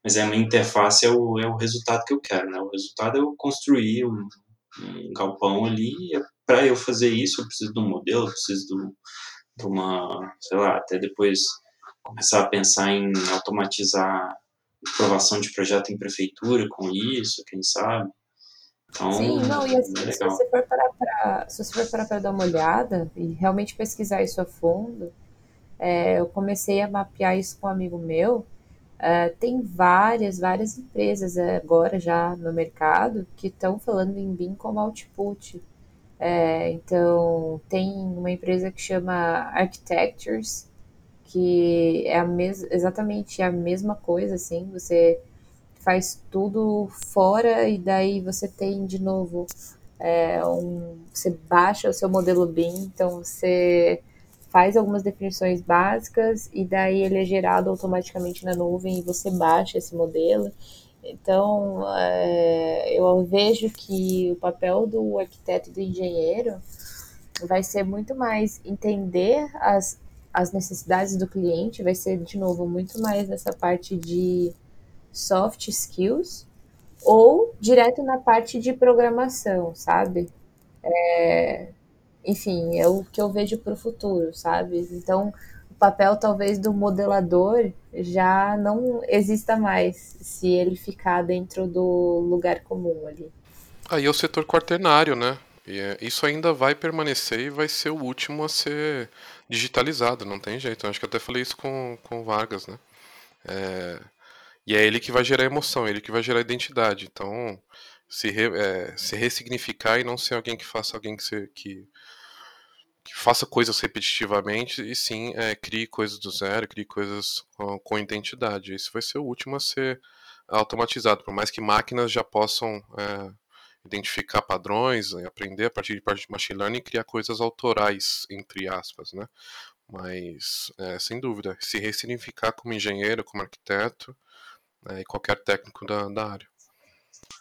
mas a minha interface é o, é o resultado que eu quero, né? O resultado é eu construir um, um galpão ali, e para eu fazer isso eu preciso de um modelo, eu preciso de, de uma, sei lá, até depois começar a pensar em automatizar aprovação de projeto em prefeitura com isso, quem sabe. Então, Sim, não, e assim, é se você for parar para se você for parar para dar uma olhada e realmente pesquisar isso a fundo, é, eu comecei a mapear isso com um amigo meu. É, tem várias, várias empresas agora já no mercado que estão falando em BIM como output. É, então, tem uma empresa que chama Architectures, que é a mes exatamente a mesma coisa, assim, você faz tudo fora e daí você tem de novo é, um, você baixa o seu modelo BIM, então você faz algumas definições básicas e daí ele é gerado automaticamente na nuvem e você baixa esse modelo. Então, é, eu vejo que o papel do arquiteto e do engenheiro vai ser muito mais entender as as necessidades do cliente, vai ser, de novo, muito mais nessa parte de soft skills ou direto na parte de programação, sabe? É, enfim, é o que eu vejo para o futuro, sabe? Então, o papel talvez do modelador já não exista mais se ele ficar dentro do lugar comum ali. Aí é o setor quaternário, né? E é, isso ainda vai permanecer e vai ser o último a ser digitalizado, não tem jeito. Eu acho que até falei isso com, com o Vargas, né? É, e é ele que vai gerar emoção, é ele que vai gerar identidade. Então, se, re, é, se ressignificar e não ser alguém que faça alguém que, se, que, que faça coisas repetitivamente, e sim é, crie coisas do zero, crie coisas com, com identidade. Isso vai ser o último a ser automatizado, por mais que máquinas já possam é, identificar padrões, né, aprender a partir de machine learning e criar coisas autorais, entre aspas, né? Mas, é, sem dúvida, se ressignificar como engenheiro, como arquiteto né, e qualquer técnico da, da área.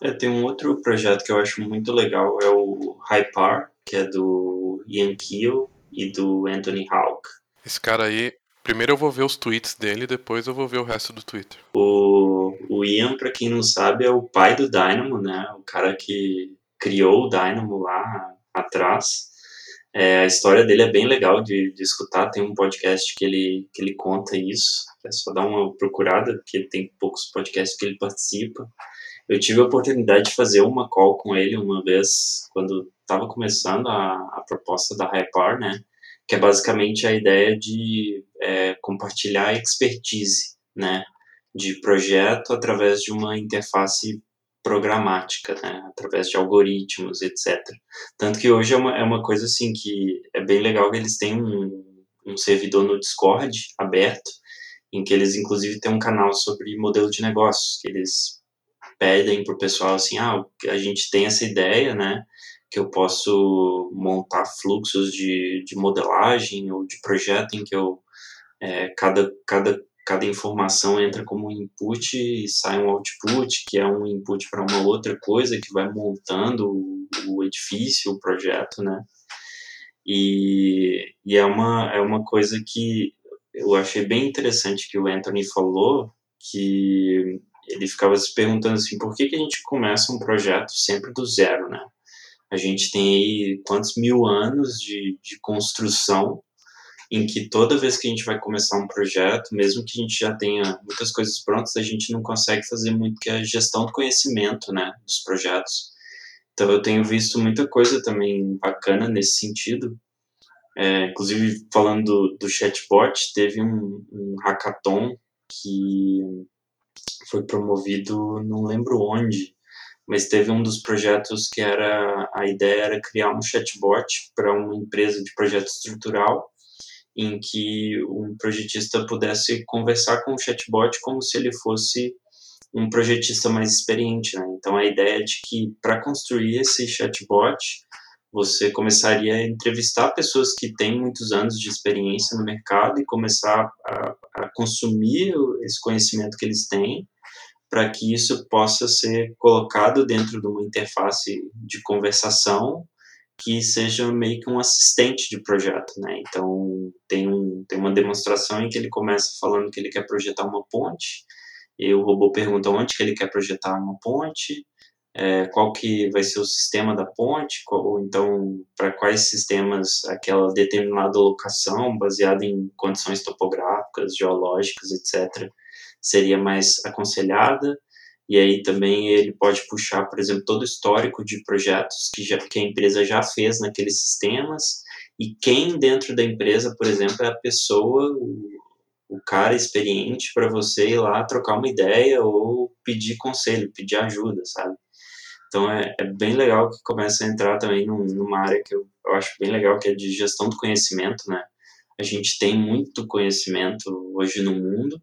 É, tem um outro projeto que eu acho muito legal, é o Hypar, que é do Ian Keel e do Anthony Hawk. Esse cara aí, primeiro eu vou ver os tweets dele, depois eu vou ver o resto do Twitter. O o Ian, para quem não sabe, é o pai do Dynamo, né? O cara que criou o Dynamo lá atrás. É, a história dele é bem legal de, de escutar. Tem um podcast que ele, que ele conta isso. É só dar uma procurada, porque tem poucos podcasts que ele participa. Eu tive a oportunidade de fazer uma call com ele uma vez, quando estava começando a, a proposta da Hypar, né? Que é basicamente a ideia de é, compartilhar expertise, né? de projeto através de uma interface programática, né, através de algoritmos, etc. Tanto que hoje é uma, é uma coisa assim que é bem legal que eles têm um, um servidor no Discord aberto, em que eles inclusive têm um canal sobre modelo de negócios, que eles pedem para o pessoal assim, ah, a gente tem essa ideia, né, que eu posso montar fluxos de, de modelagem ou de projeto em que eu é, cada, cada cada informação entra como um input e sai um output, que é um input para uma outra coisa que vai montando o, o edifício, o projeto, né? E, e, é, uma, é uma coisa que eu achei bem interessante que o Anthony falou, que ele ficava se perguntando assim, por que, que a gente começa um projeto sempre do zero, né? A gente tem aí quantos mil anos de, de construção em que toda vez que a gente vai começar um projeto, mesmo que a gente já tenha muitas coisas prontas, a gente não consegue fazer muito que a gestão do conhecimento, né, dos projetos. Então eu tenho visto muita coisa também bacana nesse sentido. É, inclusive falando do, do chatbot, teve um, um hackathon que foi promovido, não lembro onde, mas teve um dos projetos que era a ideia era criar um chatbot para uma empresa de projeto estrutural em que um projetista pudesse conversar com o chatbot como se ele fosse um projetista mais experiente. Né? Então, a ideia é de que para construir esse chatbot, você começaria a entrevistar pessoas que têm muitos anos de experiência no mercado e começar a, a consumir esse conhecimento que eles têm para que isso possa ser colocado dentro de uma interface de conversação que seja meio que um assistente de projeto, né? Então tem, um, tem uma demonstração em que ele começa falando que ele quer projetar uma ponte, e o robô pergunta onde que ele quer projetar uma ponte, é, qual que vai ser o sistema da ponte, ou então para quais sistemas aquela determinada locação, baseada em condições topográficas, geológicas, etc., seria mais aconselhada. E aí também ele pode puxar, por exemplo, todo o histórico de projetos que, já, que a empresa já fez naqueles sistemas e quem dentro da empresa, por exemplo, é a pessoa, o, o cara experiente para você ir lá trocar uma ideia ou pedir conselho, pedir ajuda, sabe? Então é, é bem legal que começa a entrar também num, numa área que eu, eu acho bem legal, que é de gestão do conhecimento, né? A gente tem muito conhecimento hoje no mundo,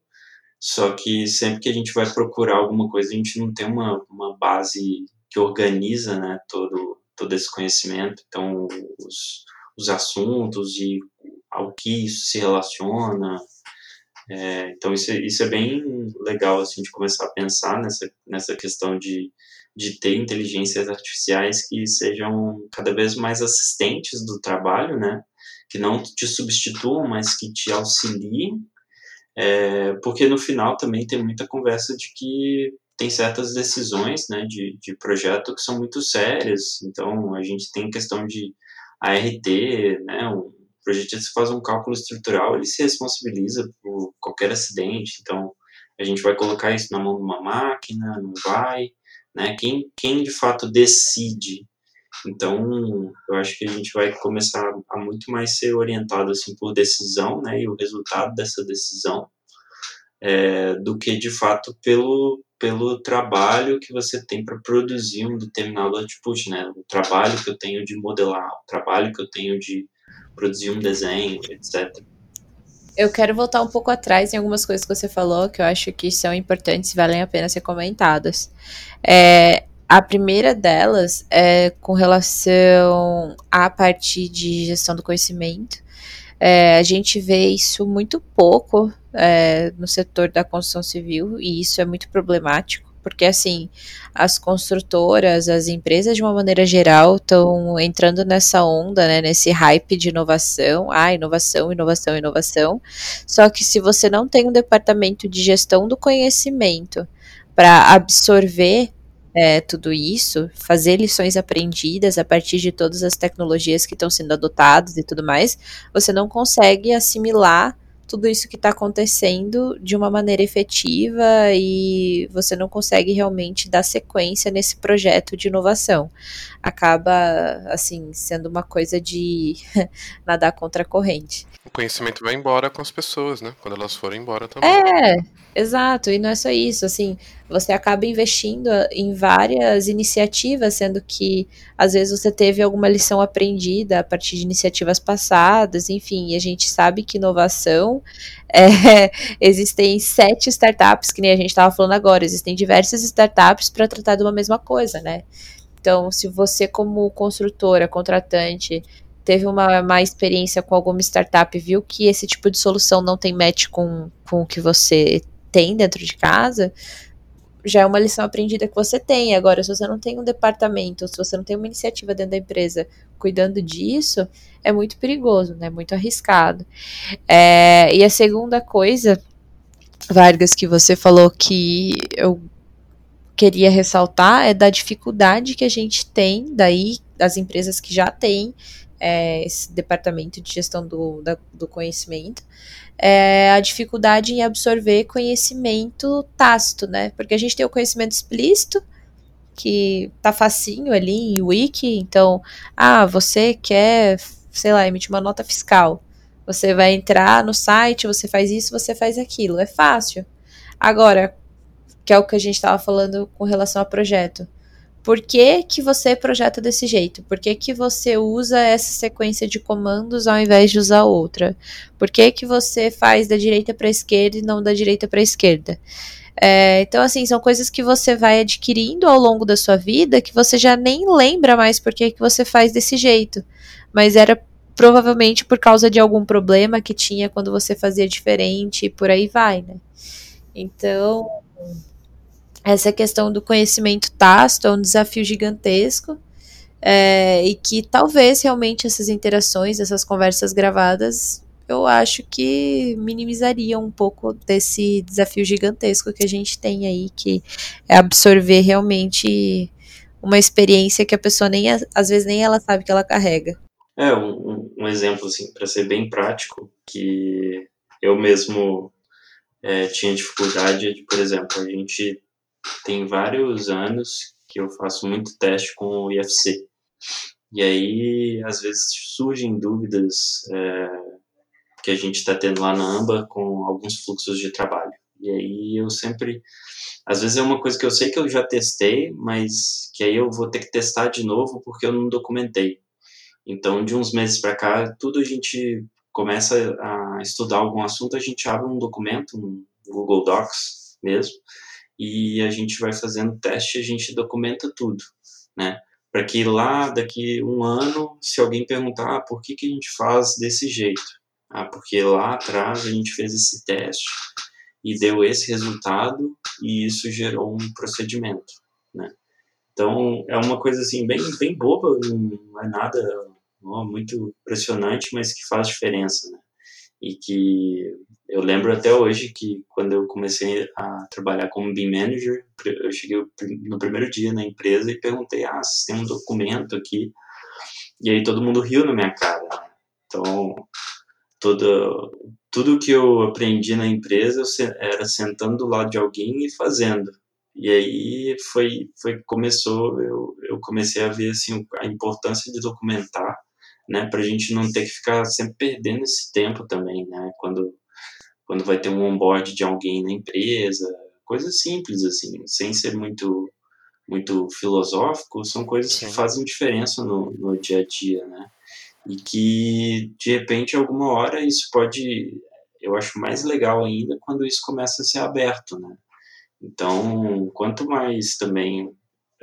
só que sempre que a gente vai procurar alguma coisa, a gente não tem uma, uma base que organiza né, todo, todo esse conhecimento. Então, os, os assuntos e ao que isso se relaciona. É, então, isso, isso é bem legal, assim, de começar a pensar nessa, nessa questão de de ter inteligências artificiais que sejam cada vez mais assistentes do trabalho, né? Que não te substituam, mas que te auxiliem. É, porque no final também tem muita conversa de que tem certas decisões né, de, de projeto que são muito sérias. Então, a gente tem questão de ART, né, um projetista faz um cálculo estrutural, ele se responsabiliza por qualquer acidente. Então, a gente vai colocar isso na mão de uma máquina, não vai né? Quem, quem de fato decide. Então, eu acho que a gente vai começar a muito mais ser orientado assim por decisão, né? E o resultado dessa decisão é, do que de fato pelo pelo trabalho que você tem para produzir um determinado output, né? O trabalho que eu tenho de modelar, o trabalho que eu tenho de produzir um desenho, etc. Eu quero voltar um pouco atrás em algumas coisas que você falou que eu acho que são importantes e valem a pena ser comentadas. É, a primeira delas é com relação à parte de gestão do conhecimento. É, a gente vê isso muito pouco é, no setor da construção civil e isso é muito problemático porque assim, as construtoras, as empresas de uma maneira geral estão entrando nessa onda, né, nesse hype de inovação, ah, inovação, inovação, inovação. Só que se você não tem um departamento de gestão do conhecimento para absorver é, tudo isso, fazer lições aprendidas a partir de todas as tecnologias que estão sendo adotadas e tudo mais, você não consegue assimilar tudo isso que está acontecendo de uma maneira efetiva e você não consegue realmente dar sequência nesse projeto de inovação. Acaba, assim, sendo uma coisa de nadar contra a corrente. O conhecimento vai embora com as pessoas, né? Quando elas forem embora também. É, exato. E não é só isso, assim, você acaba investindo em várias iniciativas, sendo que às vezes você teve alguma lição aprendida a partir de iniciativas passadas, enfim, e a gente sabe que inovação é, existem sete startups, que nem a gente estava falando agora, existem diversas startups para tratar de uma mesma coisa, né? Então, se você, como construtora, contratante, teve uma má experiência com alguma startup, viu que esse tipo de solução não tem match com, com o que você tem dentro de casa, já é uma lição aprendida que você tem. Agora, se você não tem um departamento, se você não tem uma iniciativa dentro da empresa cuidando disso, é muito perigoso, né? Muito arriscado. É, e a segunda coisa, Vargas, que você falou que eu queria ressaltar é da dificuldade que a gente tem daí das empresas que já têm é, esse departamento de gestão do, da, do conhecimento é a dificuldade em absorver conhecimento tácito, né? Porque a gente tem o conhecimento explícito, que tá facinho ali em wiki, então, ah, você quer, sei lá, emitir uma nota fiscal. Você vai entrar no site, você faz isso, você faz aquilo. É fácil. Agora, que é o que a gente estava falando com relação ao projeto. Por que, que você projeta desse jeito? Por que, que você usa essa sequência de comandos ao invés de usar outra? Por que, que você faz da direita para a esquerda e não da direita para a esquerda? É, então, assim, são coisas que você vai adquirindo ao longo da sua vida que você já nem lembra mais por que, que você faz desse jeito. Mas era provavelmente por causa de algum problema que tinha quando você fazia diferente e por aí vai, né? Então, essa questão do conhecimento tácito é um desafio gigantesco é, e que talvez realmente essas interações, essas conversas gravadas eu acho que minimizaria um pouco desse desafio gigantesco que a gente tem aí, que é absorver realmente uma experiência que a pessoa nem às vezes nem ela sabe que ela carrega. É um, um exemplo assim para ser bem prático que eu mesmo é, tinha dificuldade de, por exemplo, a gente tem vários anos que eu faço muito teste com o IFC. E aí, às vezes, surgem dúvidas é, que a gente está tendo lá na AMBA com alguns fluxos de trabalho. E aí eu sempre. Às vezes é uma coisa que eu sei que eu já testei, mas que aí eu vou ter que testar de novo porque eu não documentei. Então, de uns meses para cá, tudo a gente começa a estudar algum assunto, a gente abre um documento, um Google Docs mesmo, e a gente vai fazendo teste, a gente documenta tudo, né? Para que lá, daqui um ano, se alguém perguntar ah, por que, que a gente faz desse jeito, ah, porque lá atrás a gente fez esse teste e deu esse resultado e isso gerou um procedimento, né? Então é uma coisa assim bem bem boba, não é nada não, muito impressionante, mas que faz diferença, né? E que eu lembro até hoje que quando eu comecei a trabalhar como BIM Manager, eu cheguei no primeiro dia na empresa e perguntei, ah, tem um documento aqui, e aí todo mundo riu na minha cara. Né? Então, toda, tudo que eu aprendi na empresa era sentando do lado de alguém e fazendo. E aí foi, foi começou, eu, eu comecei a ver assim, a importância de documentar, né, para a gente não ter que ficar sempre perdendo esse tempo também, né, quando quando vai ter um onboard de alguém na empresa, coisas simples assim, sem ser muito muito filosófico, são coisas Sim. que fazem diferença no, no dia a dia, né? E que de repente alguma hora isso pode, eu acho mais legal ainda quando isso começa a ser aberto, né? Então, quanto mais também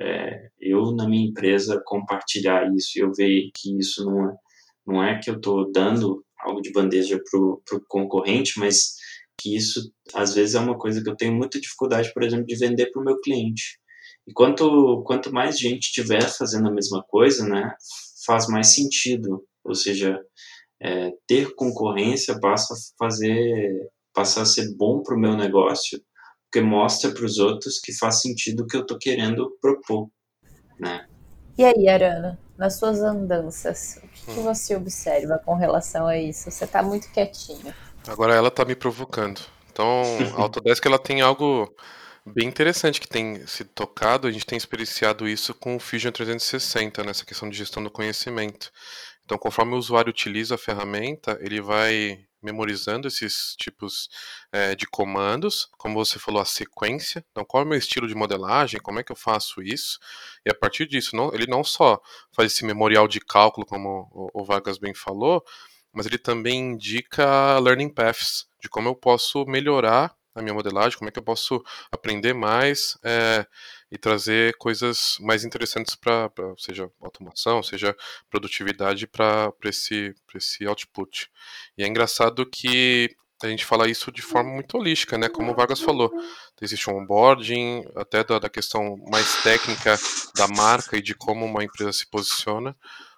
é, eu na minha empresa compartilhar isso, eu ver que isso não é, não é que eu estou dando algo de bandeja para o concorrente, mas que isso às vezes é uma coisa que eu tenho muita dificuldade, por exemplo, de vender para o meu cliente. E quanto, quanto mais gente estiver fazendo a mesma coisa, né, faz mais sentido. Ou seja, é, ter concorrência passa a fazer, passa a ser bom para o meu negócio, porque mostra para os outros que faz sentido o que eu estou querendo propor, né? E aí, Arana, nas suas andanças, o que, que você observa com relação a isso? Você está muito quietinho. Agora ela está me provocando. Então, a Autodesk ela tem algo bem interessante que tem sido tocado. A gente tem experienciado isso com o Fusion 360 nessa questão de gestão do conhecimento. Então, conforme o usuário utiliza a ferramenta, ele vai memorizando esses tipos é, de comandos, como você falou, a sequência. Então, qual é o meu estilo de modelagem? Como é que eu faço isso? E a partir disso, não, ele não só faz esse memorial de cálculo, como o, o Vargas bem falou, mas ele também indica learning paths, de como eu posso melhorar a minha modelagem, como é que eu posso aprender mais é, e trazer coisas mais interessantes para, seja automação, seja produtividade para esse, esse output. E é engraçado que a gente fala isso de forma muito holística, né? Como o Vargas falou, existe um onboarding, até da, da questão mais técnica da marca e de como uma empresa se posiciona,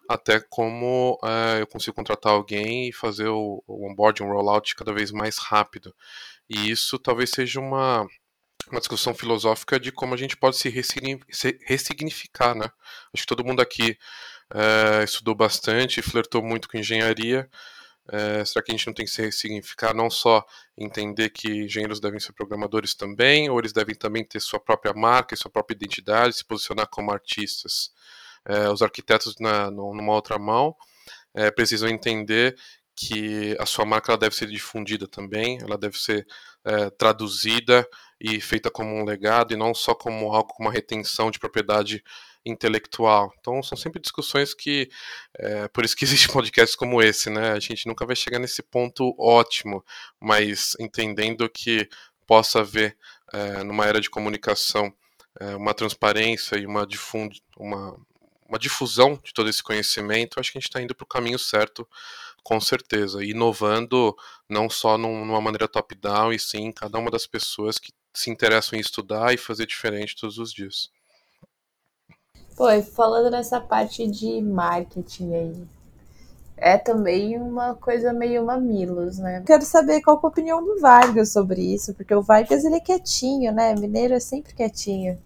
até como é, eu consigo contratar alguém e fazer o, o onboarding, um rollout cada vez mais rápido. E isso talvez seja uma, uma discussão filosófica de como a gente pode se ressignificar, né? Acho que todo mundo aqui é, estudou bastante, flertou muito com engenharia. É, será que a gente não tem que se ressignificar, não só entender que engenheiros devem ser programadores também, ou eles devem também ter sua própria marca sua própria identidade, se posicionar como artistas? É, os arquitetos, na, numa outra mão, é, precisam entender que a sua marca deve ser difundida também, ela deve ser é, traduzida e feita como um legado e não só como algo como uma retenção de propriedade intelectual. Então são sempre discussões que, é, por isso que existe podcasts como esse, né? A gente nunca vai chegar nesse ponto ótimo, mas entendendo que possa haver é, numa era de comunicação uma transparência e uma, difund uma, uma difusão de todo esse conhecimento, acho que a gente está indo para o caminho certo, com certeza. Inovando não só num, numa maneira top-down, e sim cada uma das pessoas que se interessam em estudar e fazer diferente todos os dias. Pô, falando nessa parte de marketing aí, é também uma coisa meio mamilos, né? Quero saber qual é a opinião do Vargas sobre isso, porque o Vargas ele é quietinho, né? Mineiro é sempre quietinho.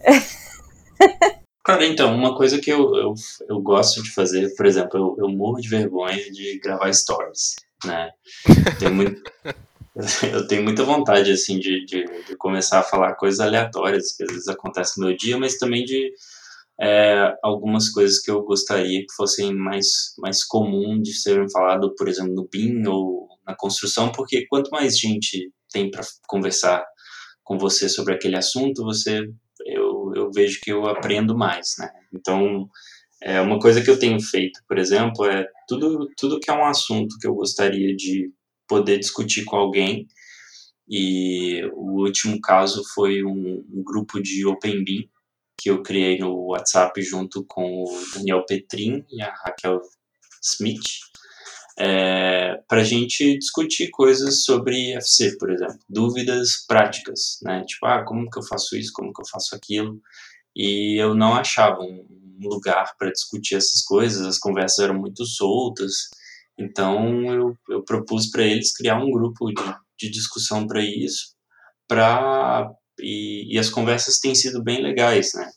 Cara, então, uma coisa que eu, eu, eu gosto de fazer, por exemplo, eu, eu morro de vergonha de gravar stories, né? Tenho muito, eu tenho muita vontade, assim, de, de, de, começar a falar coisas aleatórias que às vezes acontecem no meu dia, mas também de é, algumas coisas que eu gostaria que fossem mais, mais comum de serem falado, por exemplo, no BIM ou na construção, porque quanto mais gente tem para conversar com você sobre aquele assunto, você eu, vejo que eu aprendo mais, né? Então, é uma coisa que eu tenho feito, por exemplo, é tudo tudo que é um assunto que eu gostaria de poder discutir com alguém. E o último caso foi um, um grupo de Open BIM que eu criei no WhatsApp junto com o Daniel Petrin e a Raquel Smith, é, para a gente discutir coisas sobre FC, por exemplo, dúvidas práticas, né? Tipo, ah, como que eu faço isso, como que eu faço aquilo, e eu não achava um lugar para discutir essas coisas, as conversas eram muito soltas, então eu, eu propus para eles criar um grupo de, de discussão para isso, para e, e as conversas têm sido bem legais, né?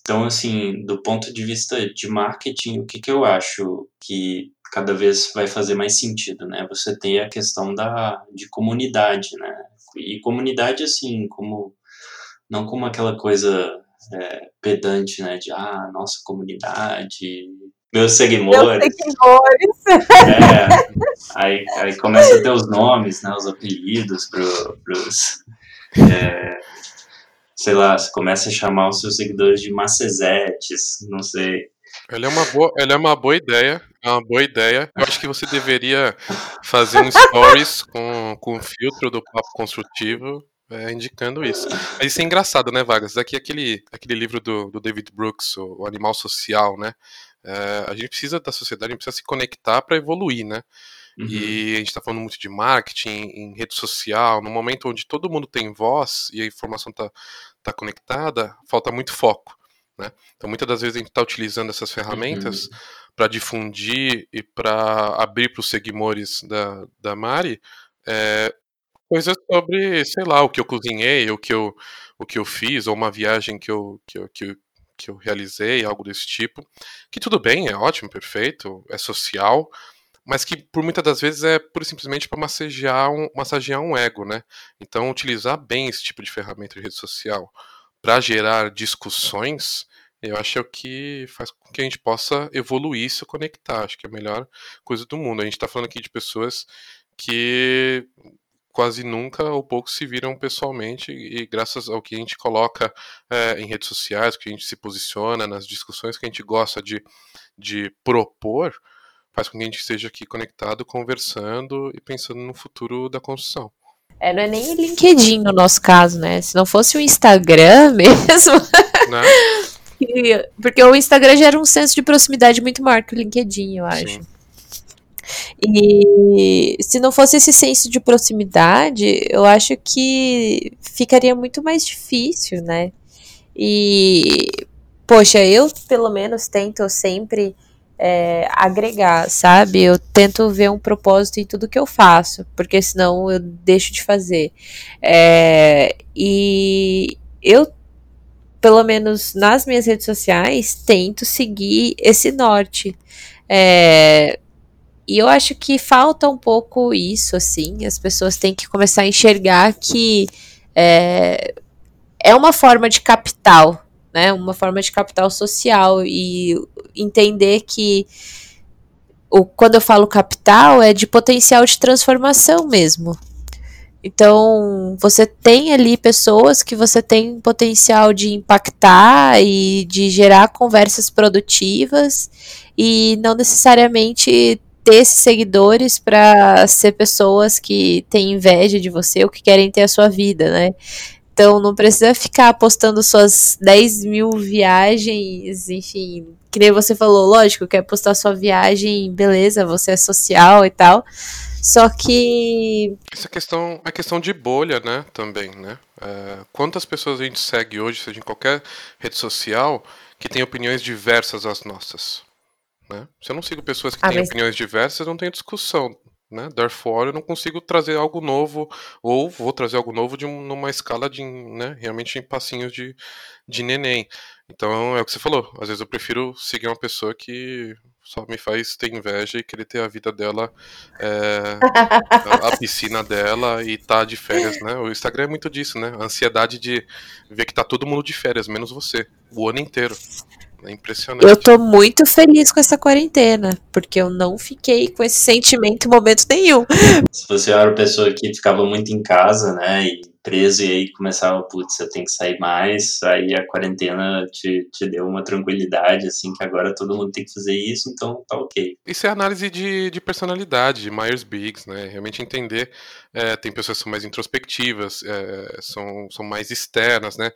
Então, assim, do ponto de vista de marketing, o que, que eu acho que cada vez vai fazer mais sentido, né? Você tem a questão da, de comunidade, né? E comunidade, assim, como não como aquela coisa é, pedante, né? De, ah, nossa comunidade, meus seguidores. Meus seguidores. É, aí, aí começa a ter os nomes, né? Os apelidos para os é, sei lá, você começa a chamar os seus seguidores de macezetes, não sei. Ele é uma boa, ele é uma boa ideia, é uma boa ideia. Eu acho que você deveria fazer um stories com, com o filtro do papo construtivo, é, indicando isso. Mas isso é engraçado, né, Vargas? Daqui aquele, aquele livro do, do David Brooks, o, o Animal Social, né? É, a gente precisa da sociedade, a gente precisa se conectar para evoluir, né? Uhum. E a gente está falando muito de marketing, em rede social, no momento onde todo mundo tem voz e a informação está tá conectada, falta muito foco. Né? Então, muitas das vezes a gente está utilizando essas ferramentas uhum. para difundir e para abrir para os seguidores da, da Mari é, coisas sobre, sei lá, o que eu cozinhei, o que eu, o que eu fiz, ou uma viagem que eu, que eu, que eu, que eu realizei, algo desse tipo. Que tudo bem, é ótimo, perfeito, é social, mas que por muitas das vezes é pura e simplesmente para massagear um, massagear um ego, né? Então, utilizar bem esse tipo de ferramenta de rede social para gerar discussões, eu acho que faz com que a gente possa evoluir e se conectar. Acho que é a melhor coisa do mundo. A gente está falando aqui de pessoas que quase nunca ou pouco se viram pessoalmente e graças ao que a gente coloca é, em redes sociais, que a gente se posiciona nas discussões que a gente gosta de, de propor, faz com que a gente esteja aqui conectado, conversando e pensando no futuro da construção. É, não é nem LinkedIn no nosse caso, né? Se não fosse o Instagram mesmo. Né? Porque o Instagram gera um senso de proximidade muito maior que o LinkedIn, eu acho. Sim. E se não fosse esse senso de proximidade, eu acho que ficaria muito mais difícil, né? E, poxa, eu pelo menos tento sempre é, agregar, sabe? Eu tento ver um propósito em tudo que eu faço, porque senão eu deixo de fazer. É, e eu, pelo menos nas minhas redes sociais, tento seguir esse norte. É, e eu acho que falta um pouco isso, assim. As pessoas têm que começar a enxergar que é, é uma forma de capital, né? Uma forma de capital social e entender que o, quando eu falo capital é de potencial de transformação mesmo. Então, você tem ali pessoas que você tem potencial de impactar e de gerar conversas produtivas e não necessariamente ter esses seguidores para ser pessoas que têm inveja de você ou que querem ter a sua vida, né? Então não precisa ficar postando suas 10 mil viagens, enfim. Que nem você falou, lógico, quer postar sua viagem, beleza, você é social e tal. Só que. Essa questão é questão de bolha, né? Também, né? É, quantas pessoas a gente segue hoje, seja em qualquer rede social, que tem opiniões diversas às nossas? Né? Se eu não sigo pessoas que Ah, têm mas- opiniões diversas, não tem discussão. Né? Therefore, eu não consigo trazer algo novo, ou vou trazer algo novo de um- numa escala de, né, realmente em passinhos de, de neném. Então, é o que você falou. Às vezes eu prefiro seguir uma pessoa que só me faz ter inveja e querer ter a vida dela, é, a, piscina dela e tá de férias, né? O Instagram é muito disso, né? A ansiedade de ver que tá todo mundo de férias, menos você, o ano inteiro. É impressionante. Eu tô muito feliz com essa quarentena, porque eu não fiquei com esse sentimento em momento nenhum. Se você era uma pessoa que ficava muito em casa, né, e preso, e aí começava, putz, eu tenho que sair mais, aí a quarentena te, te deu uma tranquilidade, assim, que agora todo mundo tem que fazer isso, então tá ok. Isso é análise de, de personalidade, de Myers-Briggs, né? Realmente entender. é, tem pessoas que são mais introspectivas, é, são, são mais externas, né?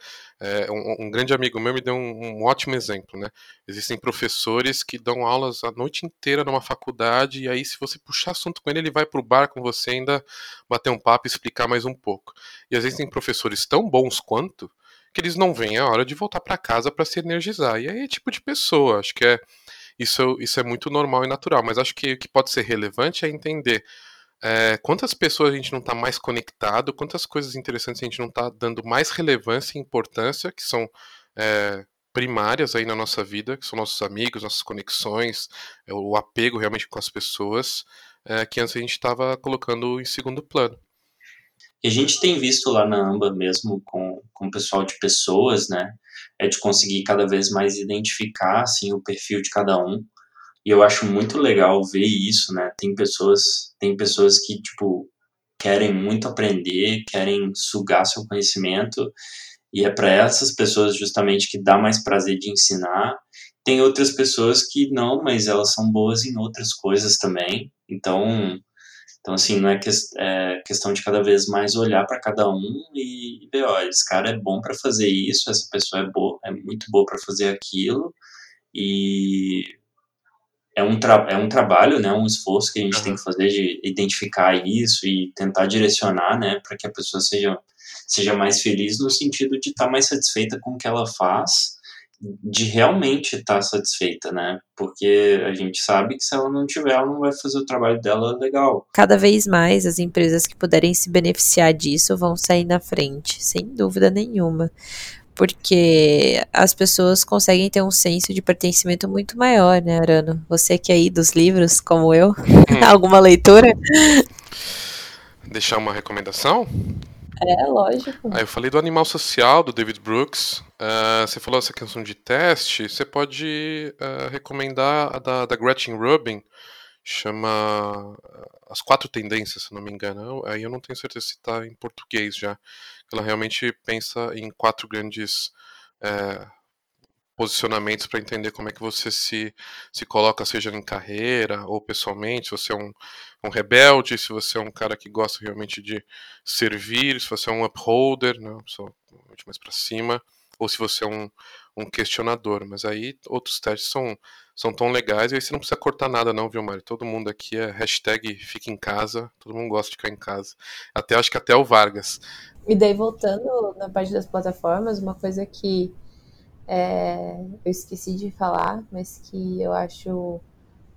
É, um, um grande amigo meu me deu um, um ótimo exemplo, né? Existem professores que dão aulas a noite inteira numa faculdade e aí se você puxar assunto com ele, ele vai pro bar com você ainda bater um papo e explicar mais um pouco. E às vezes tem professores tão bons quanto que eles não veem a hora de voltar para casa para se energizar. E aí é tipo de pessoa, acho que é isso, isso é muito normal e natural, mas acho que o que pode ser relevante é entender é, quantas pessoas a gente não está mais conectado, quantas coisas interessantes a gente não está dando mais relevância e importância, que são é, primárias aí na nossa vida, que são nossos amigos, nossas conexões, é, o apego realmente com as pessoas, é, que antes a gente estava colocando em segundo plano. E a gente tem visto lá na AMBA mesmo com, com o pessoal de pessoas, né, é de conseguir cada vez mais identificar, assim, o perfil de cada um, e eu acho muito legal ver isso, né, tem pessoas, tem pessoas que, tipo, querem muito aprender, querem sugar seu conhecimento, e é para essas pessoas justamente que dá mais prazer de ensinar. Tem outras pessoas que não, mas elas são boas em outras coisas também. Então, então assim, não é, que, é questão de cada vez mais olhar para cada um e ver, ó, esse cara é bom para fazer isso, essa pessoa é boa, é muito boa para fazer aquilo. E é um, tra é um trabalho, né, um esforço que a gente Uhum. tem que fazer de identificar isso e tentar direcionar, né, para que a pessoa seja, seja mais feliz no sentido de estar tá mais satisfeita com o que ela faz, de realmente estar tá satisfeita, né, porque a gente sabe que se ela não tiver, ela não vai fazer o trabalho dela legal. Cada vez mais as empresas que puderem se beneficiar disso vão sair na frente, sem dúvida nenhuma porque as pessoas conseguem ter um senso de pertencimento muito maior, né, Arano? Você que é aí dos livros, como eu, Hum. alguma leitura? Deixar uma recomendação? É, lógico. Ah, eu falei do Animal Social, do David Brooks. Ah, você falou essa questão de teste. Você pode ah, recomendar a da, da Gretchen Rubin, chama ah, As Quatro Tendências, se não me engano. Aí eu não tenho certeza se está em português já. Ela realmente pensa em quatro grandes eh, posicionamentos para entender como é que você se, se coloca, seja em carreira ou pessoalmente, se você é um, um rebelde, se você é um cara que gosta realmente de servir, se você é um upholder, né, pessoa mais para cima, ou se você é um, um questionador. Mas aí outros testes são, são tão legais e aí você não precisa cortar nada não, viu, Mário? Todo mundo aqui é hashtag fica em casa, todo mundo gosta de ficar em casa. Até acho que até o Vargas. E daí, voltando na parte das plataformas, uma coisa que é, eu esqueci de falar, mas que eu acho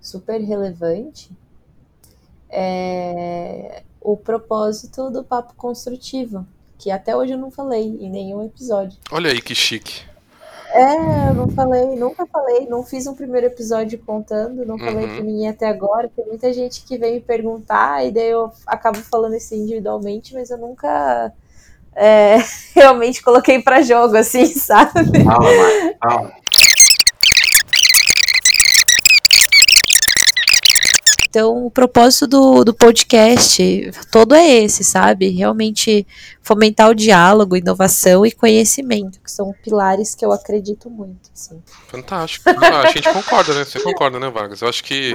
super relevante é o propósito do papo construtivo, que até hoje eu não falei em nenhum episódio. Olha aí que chique. É, eu não falei, nunca falei, não fiz um primeiro episódio contando, não falei Uhum. pra ninguém até agora. Tem muita gente que vem me perguntar e daí eu acabo falando isso individualmente, mas eu nunca é, realmente coloquei pra jogo, assim, sabe? Fala, Mari, Então, o propósito do, do podcast todo é esse, sabe? Realmente fomentar o diálogo, inovação e conhecimento, que são pilares que eu acredito muito. Assim. Fantástico. Ah, a gente concorda, né? Você concorda, né, Vargas? Eu acho que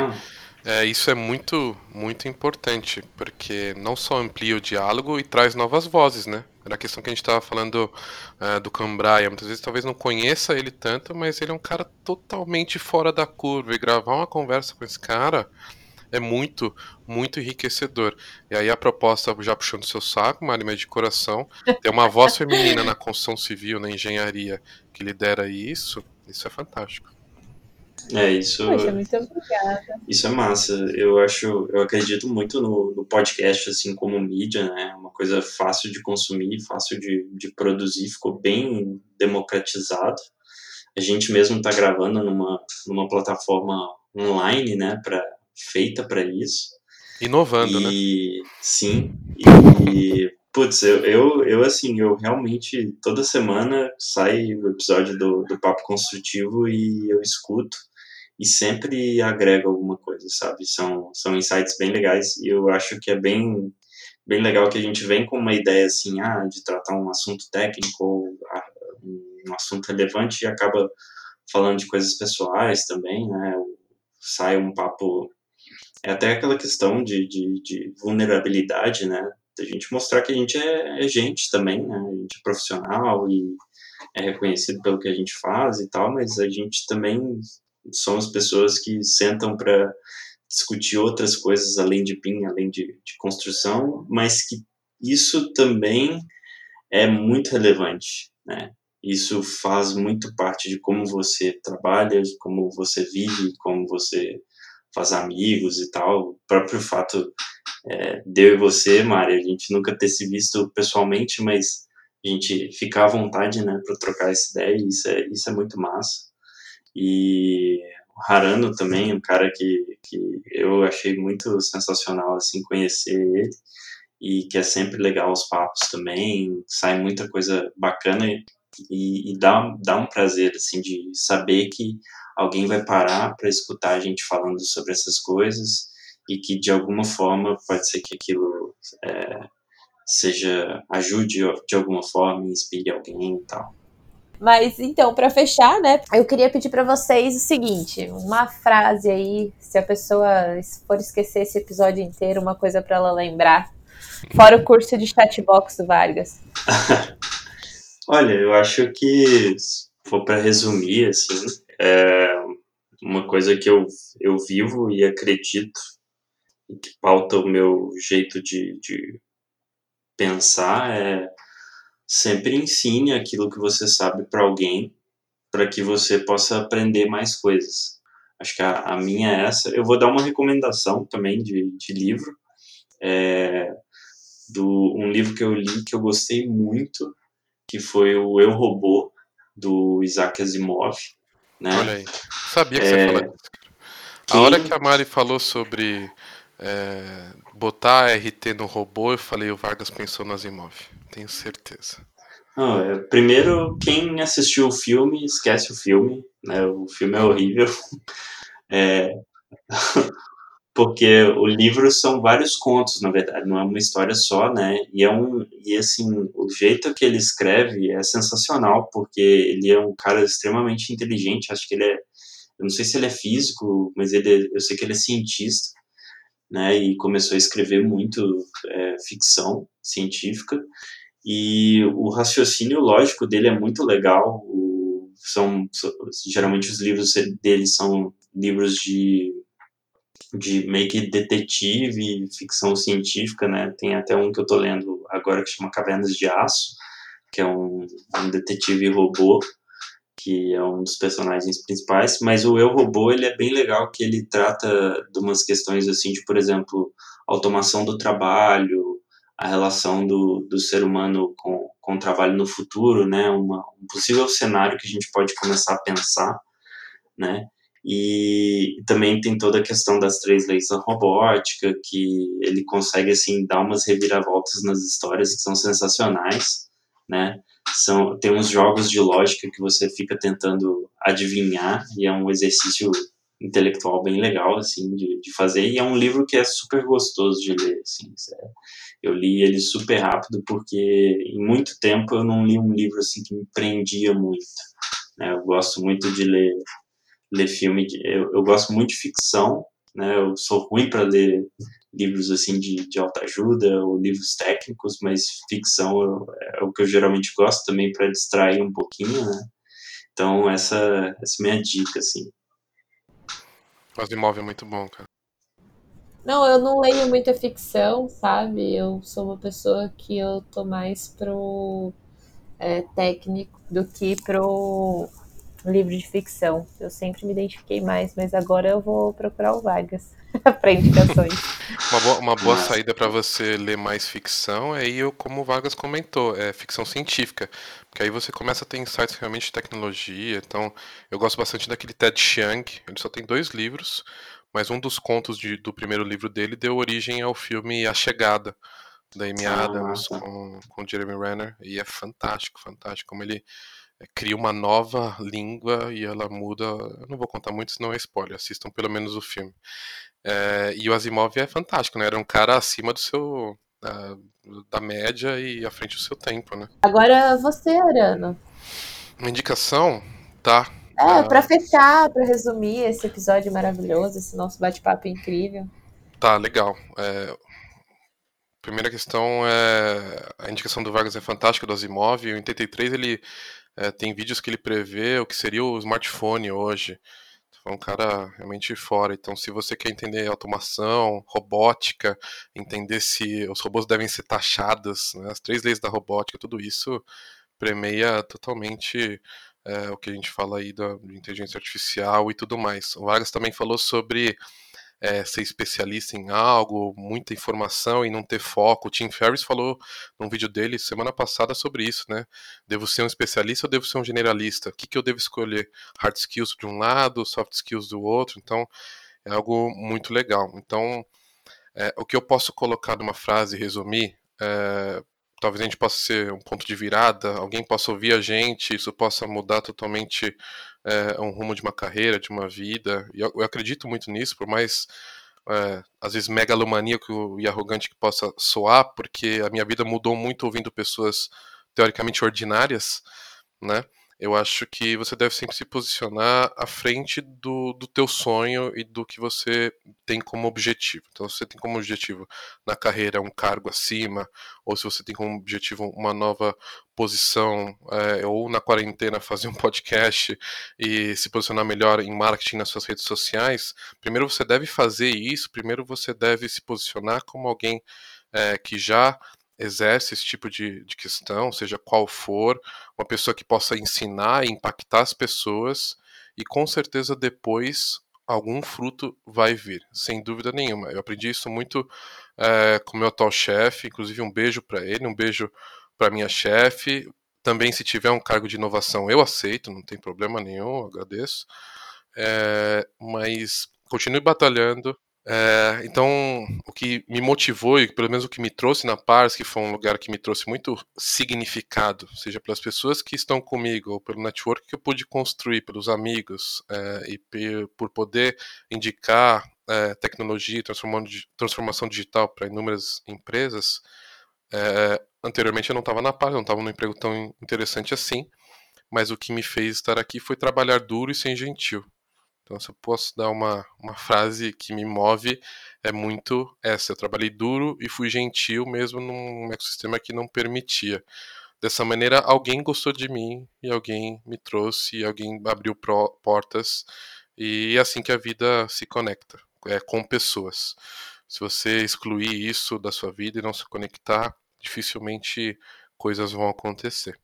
é, isso é muito, muito importante, porque não só amplia o diálogo e traz novas vozes, né? Era a questão que a gente estava falando é, do Cambraia. Muitas vezes talvez não conheça ele tanto, mas ele é um cara totalmente fora da curva. E gravar uma conversa com esse cara é muito, muito enriquecedor. E aí a proposta, já puxando seu saco, Mari, mas de coração, ter uma voz feminina na construção civil, na engenharia, que lidera isso, isso é fantástico. É, isso. Poxa, muito obrigada. Isso é massa. Eu acho, eu acredito muito no, no podcast, assim, como mídia, né? Uma coisa fácil de consumir, fácil de, de produzir, ficou bem democratizado. A gente mesmo está gravando numa, numa plataforma online, né? Pra, feita para isso. Inovando, né? e, né? Sim. E Putz, eu, eu, eu, assim, eu realmente, toda semana sai o episódio do, do Papo Construtivo e eu escuto e sempre agrego alguma coisa, sabe? São, são insights bem legais e eu acho que é bem, bem legal que a gente vem com uma ideia, assim, ah, de tratar um assunto técnico ou ah, um assunto relevante e acaba falando de coisas pessoais também, né? Sai um papo... É até aquela questão de, de, de vulnerabilidade, né? a gente mostrar que a gente é, é, gente também, né? A gente é profissional e é reconhecido pelo que a gente faz e tal, mas a gente também somos pessoas que sentam para discutir outras coisas além de PIN, além de, de construção, mas que isso também é muito relevante, né? Isso faz muito parte de como você trabalha, como você vive, como você faz amigos e tal. O próprio fato é, de eu e você, Mari, a gente nunca ter se visto pessoalmente, mas a gente ficar à vontade, né, para trocar essa ideia, isso é, isso é muito massa. E o Harano também, um cara que, que eu achei muito sensacional, assim, conhecer ele, e que é sempre legal os papos também, sai muita coisa bacana e, e dá, dá um prazer, assim, de saber que alguém vai parar para escutar a gente falando sobre essas coisas e que de alguma forma pode ser que aquilo é, seja ajude de alguma forma, inspire alguém e tal. Mas então, para fechar, né, eu queria pedir para vocês o seguinte, uma frase aí, se a pessoa for esquecer esse episódio inteiro, uma coisa para ela lembrar, fora o curso de chatbox do Vargas. Olha, eu acho que se for para resumir assim, é uma coisa que eu, eu vivo e acredito que pauta o meu jeito de, de pensar é sempre ensine aquilo que você sabe para alguém para que você possa aprender mais coisas. Acho que a, a, minha é essa. Eu vou dar uma recomendação também de, de livro. É, do um livro que eu li que eu gostei muito, que foi o Eu Robô, do Isaac Asimov. Né? Olha aí. Sabia que é, você ia falar disso. A hora que a Mari falou sobre é, botar RT no robô, eu falei, o Vargas pensou no Asimov. Tenho certeza. Não, é, primeiro, quem assistiu o filme, esquece o filme. Né? O filme é horrível. É, porque o livro são vários contos, na verdade, não é uma história só, né? E é um e assim, o jeito que ele escreve é sensacional, porque ele é um cara extremamente inteligente, acho que ele é eu não sei se ele é físico, mas ele eu sei que ele é cientista né, e começou a escrever muito é, ficção científica, e o raciocínio lógico dele é muito legal, o, são, geralmente os livros dele são livros de, de meio que detetive, ficção científica, né, tem até um que eu tô lendo agora que chama Cavernas de Aço, que é um, um detetive robô, que é um dos personagens principais, mas o Eu Robô ele é bem legal que ele trata de umas questões assim de, por exemplo, automação do trabalho, a relação do, do ser humano com, com o trabalho no futuro, né, Uma, um possível cenário que a gente pode começar a pensar, né, e também tem toda a questão das três leis da robótica, que ele consegue, assim, dar umas reviravoltas nas histórias que são sensacionais, né, são tem uns jogos de lógica que você fica tentando adivinhar e é um exercício intelectual bem legal assim de, de fazer e é um livro que é super gostoso de ler assim é, eu li ele super rápido porque em muito tempo eu não li um livro assim que me prendia muito né? eu gosto muito de ler ler filme de, eu, eu gosto muito de ficção né eu sou ruim para ler livros assim de, de autoajuda ou livros técnicos, mas ficção é o que eu geralmente gosto também para distrair um pouquinho, né? Então essa, essa é a minha dica, assim. Asimov é muito bom, cara. Não, eu não leio muita ficção, sabe? Eu sou uma pessoa que eu tô mais pro é, técnico do que pro livro de ficção. Eu sempre me identifiquei mais, mas agora eu vou procurar o Vargas para indicações. uma boa, uma boa saída para você ler mais ficção é aí, como o Vargas comentou, é ficção científica. Porque aí você começa a ter insights realmente de tecnologia. Então, eu gosto bastante daquele Ted Chiang. Ele só tem dois livros, mas um dos contos de, do primeiro livro dele deu origem ao filme A Chegada, da Amy ah, Adams com, com Jeremy Renner. E é fantástico, fantástico. Como ele cria uma nova língua e ela muda. Eu não vou contar muito, senão é spoiler. Assistam pelo menos o filme. É, e o Asimov é fantástico, né? Era um cara acima do seu. Da, da média e à frente do seu tempo, né? Agora você, Arano. Uma indicação, tá? É, uh... para fechar, para resumir esse episódio maravilhoso, esse nosso bate-papo incrível. Tá, legal. É, primeira questão é a indicação do Vargas é fantástica do Asimov. Em 83 ele é, tem vídeos que ele prevê o que seria o smartphone hoje. Foi um cara realmente fora. Então, se você quer entender automação, robótica, entender se os robôs devem ser taxados, né, as três leis da robótica, tudo isso premeia totalmente é, o que a gente fala aí da inteligência artificial e tudo mais. O Vargas também falou sobre é, ser especialista em algo, muita informação e não ter foco. O Tim Ferriss falou num vídeo dele semana passada sobre isso, né? Devo ser um especialista ou devo ser um generalista? O que, que eu devo escolher? Hard skills de um lado, soft skills do outro? Então, é algo muito legal. Então, é, o que eu posso colocar numa frase e resumir, é, talvez a gente possa ser um ponto de virada, alguém possa ouvir a gente, isso possa mudar totalmente é, um rumo de uma carreira, de uma vida. E eu, eu acredito muito nisso, por mais é, às vezes megalomaníaco e arrogante que possa soar, porque a minha vida mudou muito ouvindo pessoas teoricamente ordinárias, né? Eu acho que você deve sempre se posicionar à frente do, do teu sonho e do que você tem como objetivo. Então, se você tem como objetivo na carreira um cargo acima, ou se você tem como objetivo uma nova posição, é, ou na quarentena fazer um podcast e se posicionar melhor em marketing nas suas redes sociais, primeiro você deve fazer isso, primeiro você deve se posicionar como alguém é, que já exerce esse tipo de, de questão, seja qual for, uma pessoa que possa ensinar e impactar as pessoas, e com certeza depois algum fruto vai vir, sem dúvida nenhuma. Eu aprendi isso muito é, com meu atual chefe, inclusive um beijo para ele, um beijo para minha chefe. Também, se tiver um cargo de inovação, eu aceito, não tem problema nenhum, agradeço. É, mas continue batalhando, é, então, o que me motivou e pelo menos o que me trouxe na Pars, que foi um lugar que me trouxe muito significado, seja pelas pessoas que estão comigo ou pelo network que eu pude construir, pelos amigos é, e por poder indicar é, tecnologia e transformação digital para inúmeras empresas. É, anteriormente eu não estava na Pars, não estava num emprego tão interessante assim, mas o que me fez estar aqui foi trabalhar duro e ser gentil. Então, se eu posso dar uma, uma frase que me move, é muito essa. Eu trabalhei duro e fui gentil mesmo num ecossistema que não permitia. Dessa maneira, alguém gostou de mim e alguém me trouxe, e alguém abriu portas. E é assim que a vida se conecta, é com pessoas. Se você excluir isso da sua vida e não se conectar, dificilmente coisas vão acontecer.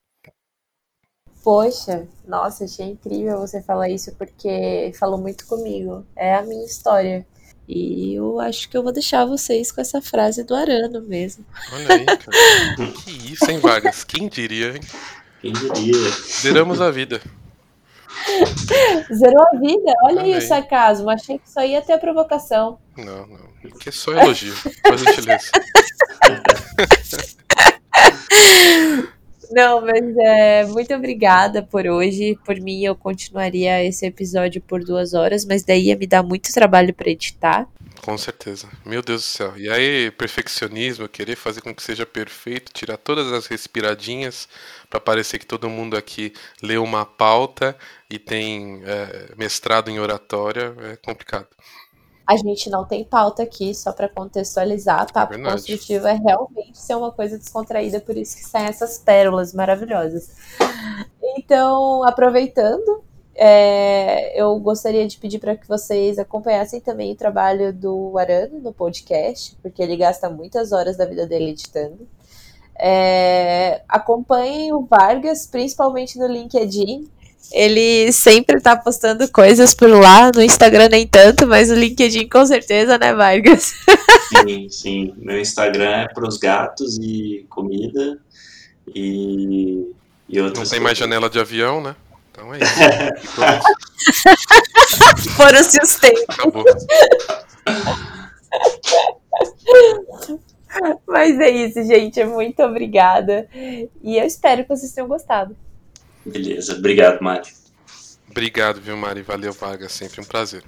Poxa, nossa, achei incrível você falar isso porque falou muito comigo. É a minha história. E eu acho que eu vou deixar vocês com essa frase do Arano mesmo. Olha aí, cara. que isso, hein, Vargas? Quem diria, hein? Quem diria? Zeramos a vida. Zerou a vida? Olha, aí o sarcasmo. Achei que só ia ter a provocação. Não, não. Que é só elogio. Por gentileza. Não, mas é, muito obrigada por hoje. Por mim, eu continuaria esse episódio por duas horas, mas daí ia me dar muito trabalho para editar. Com certeza. Meu Deus do céu. E aí, perfeccionismo, querer fazer com que seja perfeito, tirar todas as respiradinhas para parecer que todo mundo aqui leu uma pauta e tem é, mestrado em oratória, é complicado. A gente não tem pauta aqui, só para contextualizar. Papo é construtivo é realmente ser uma coisa descontraída, por isso que saem essas pérolas maravilhosas. Então, aproveitando, é, eu gostaria de pedir para que vocês acompanhassem também o trabalho do Arano no podcast, porque ele gasta muitas horas da vida dele editando. É, acompanhem o Vargas, principalmente no LinkedIn, Ele sempre tá postando coisas por lá, no Instagram nem tanto, mas no LinkedIn com certeza, né, Vargas? Sim, sim. Meu Instagram é pros gatos e comida e, e outras Não tem mais janela de avião, né? Então é isso. Foram-se os tempos. Acabou. Mas é isso, gente. Muito obrigada. E eu espero que vocês tenham gostado. Beleza. Obrigado, Mari. Obrigado, viu, Mari? Valeu, Vaga. Sempre um prazer.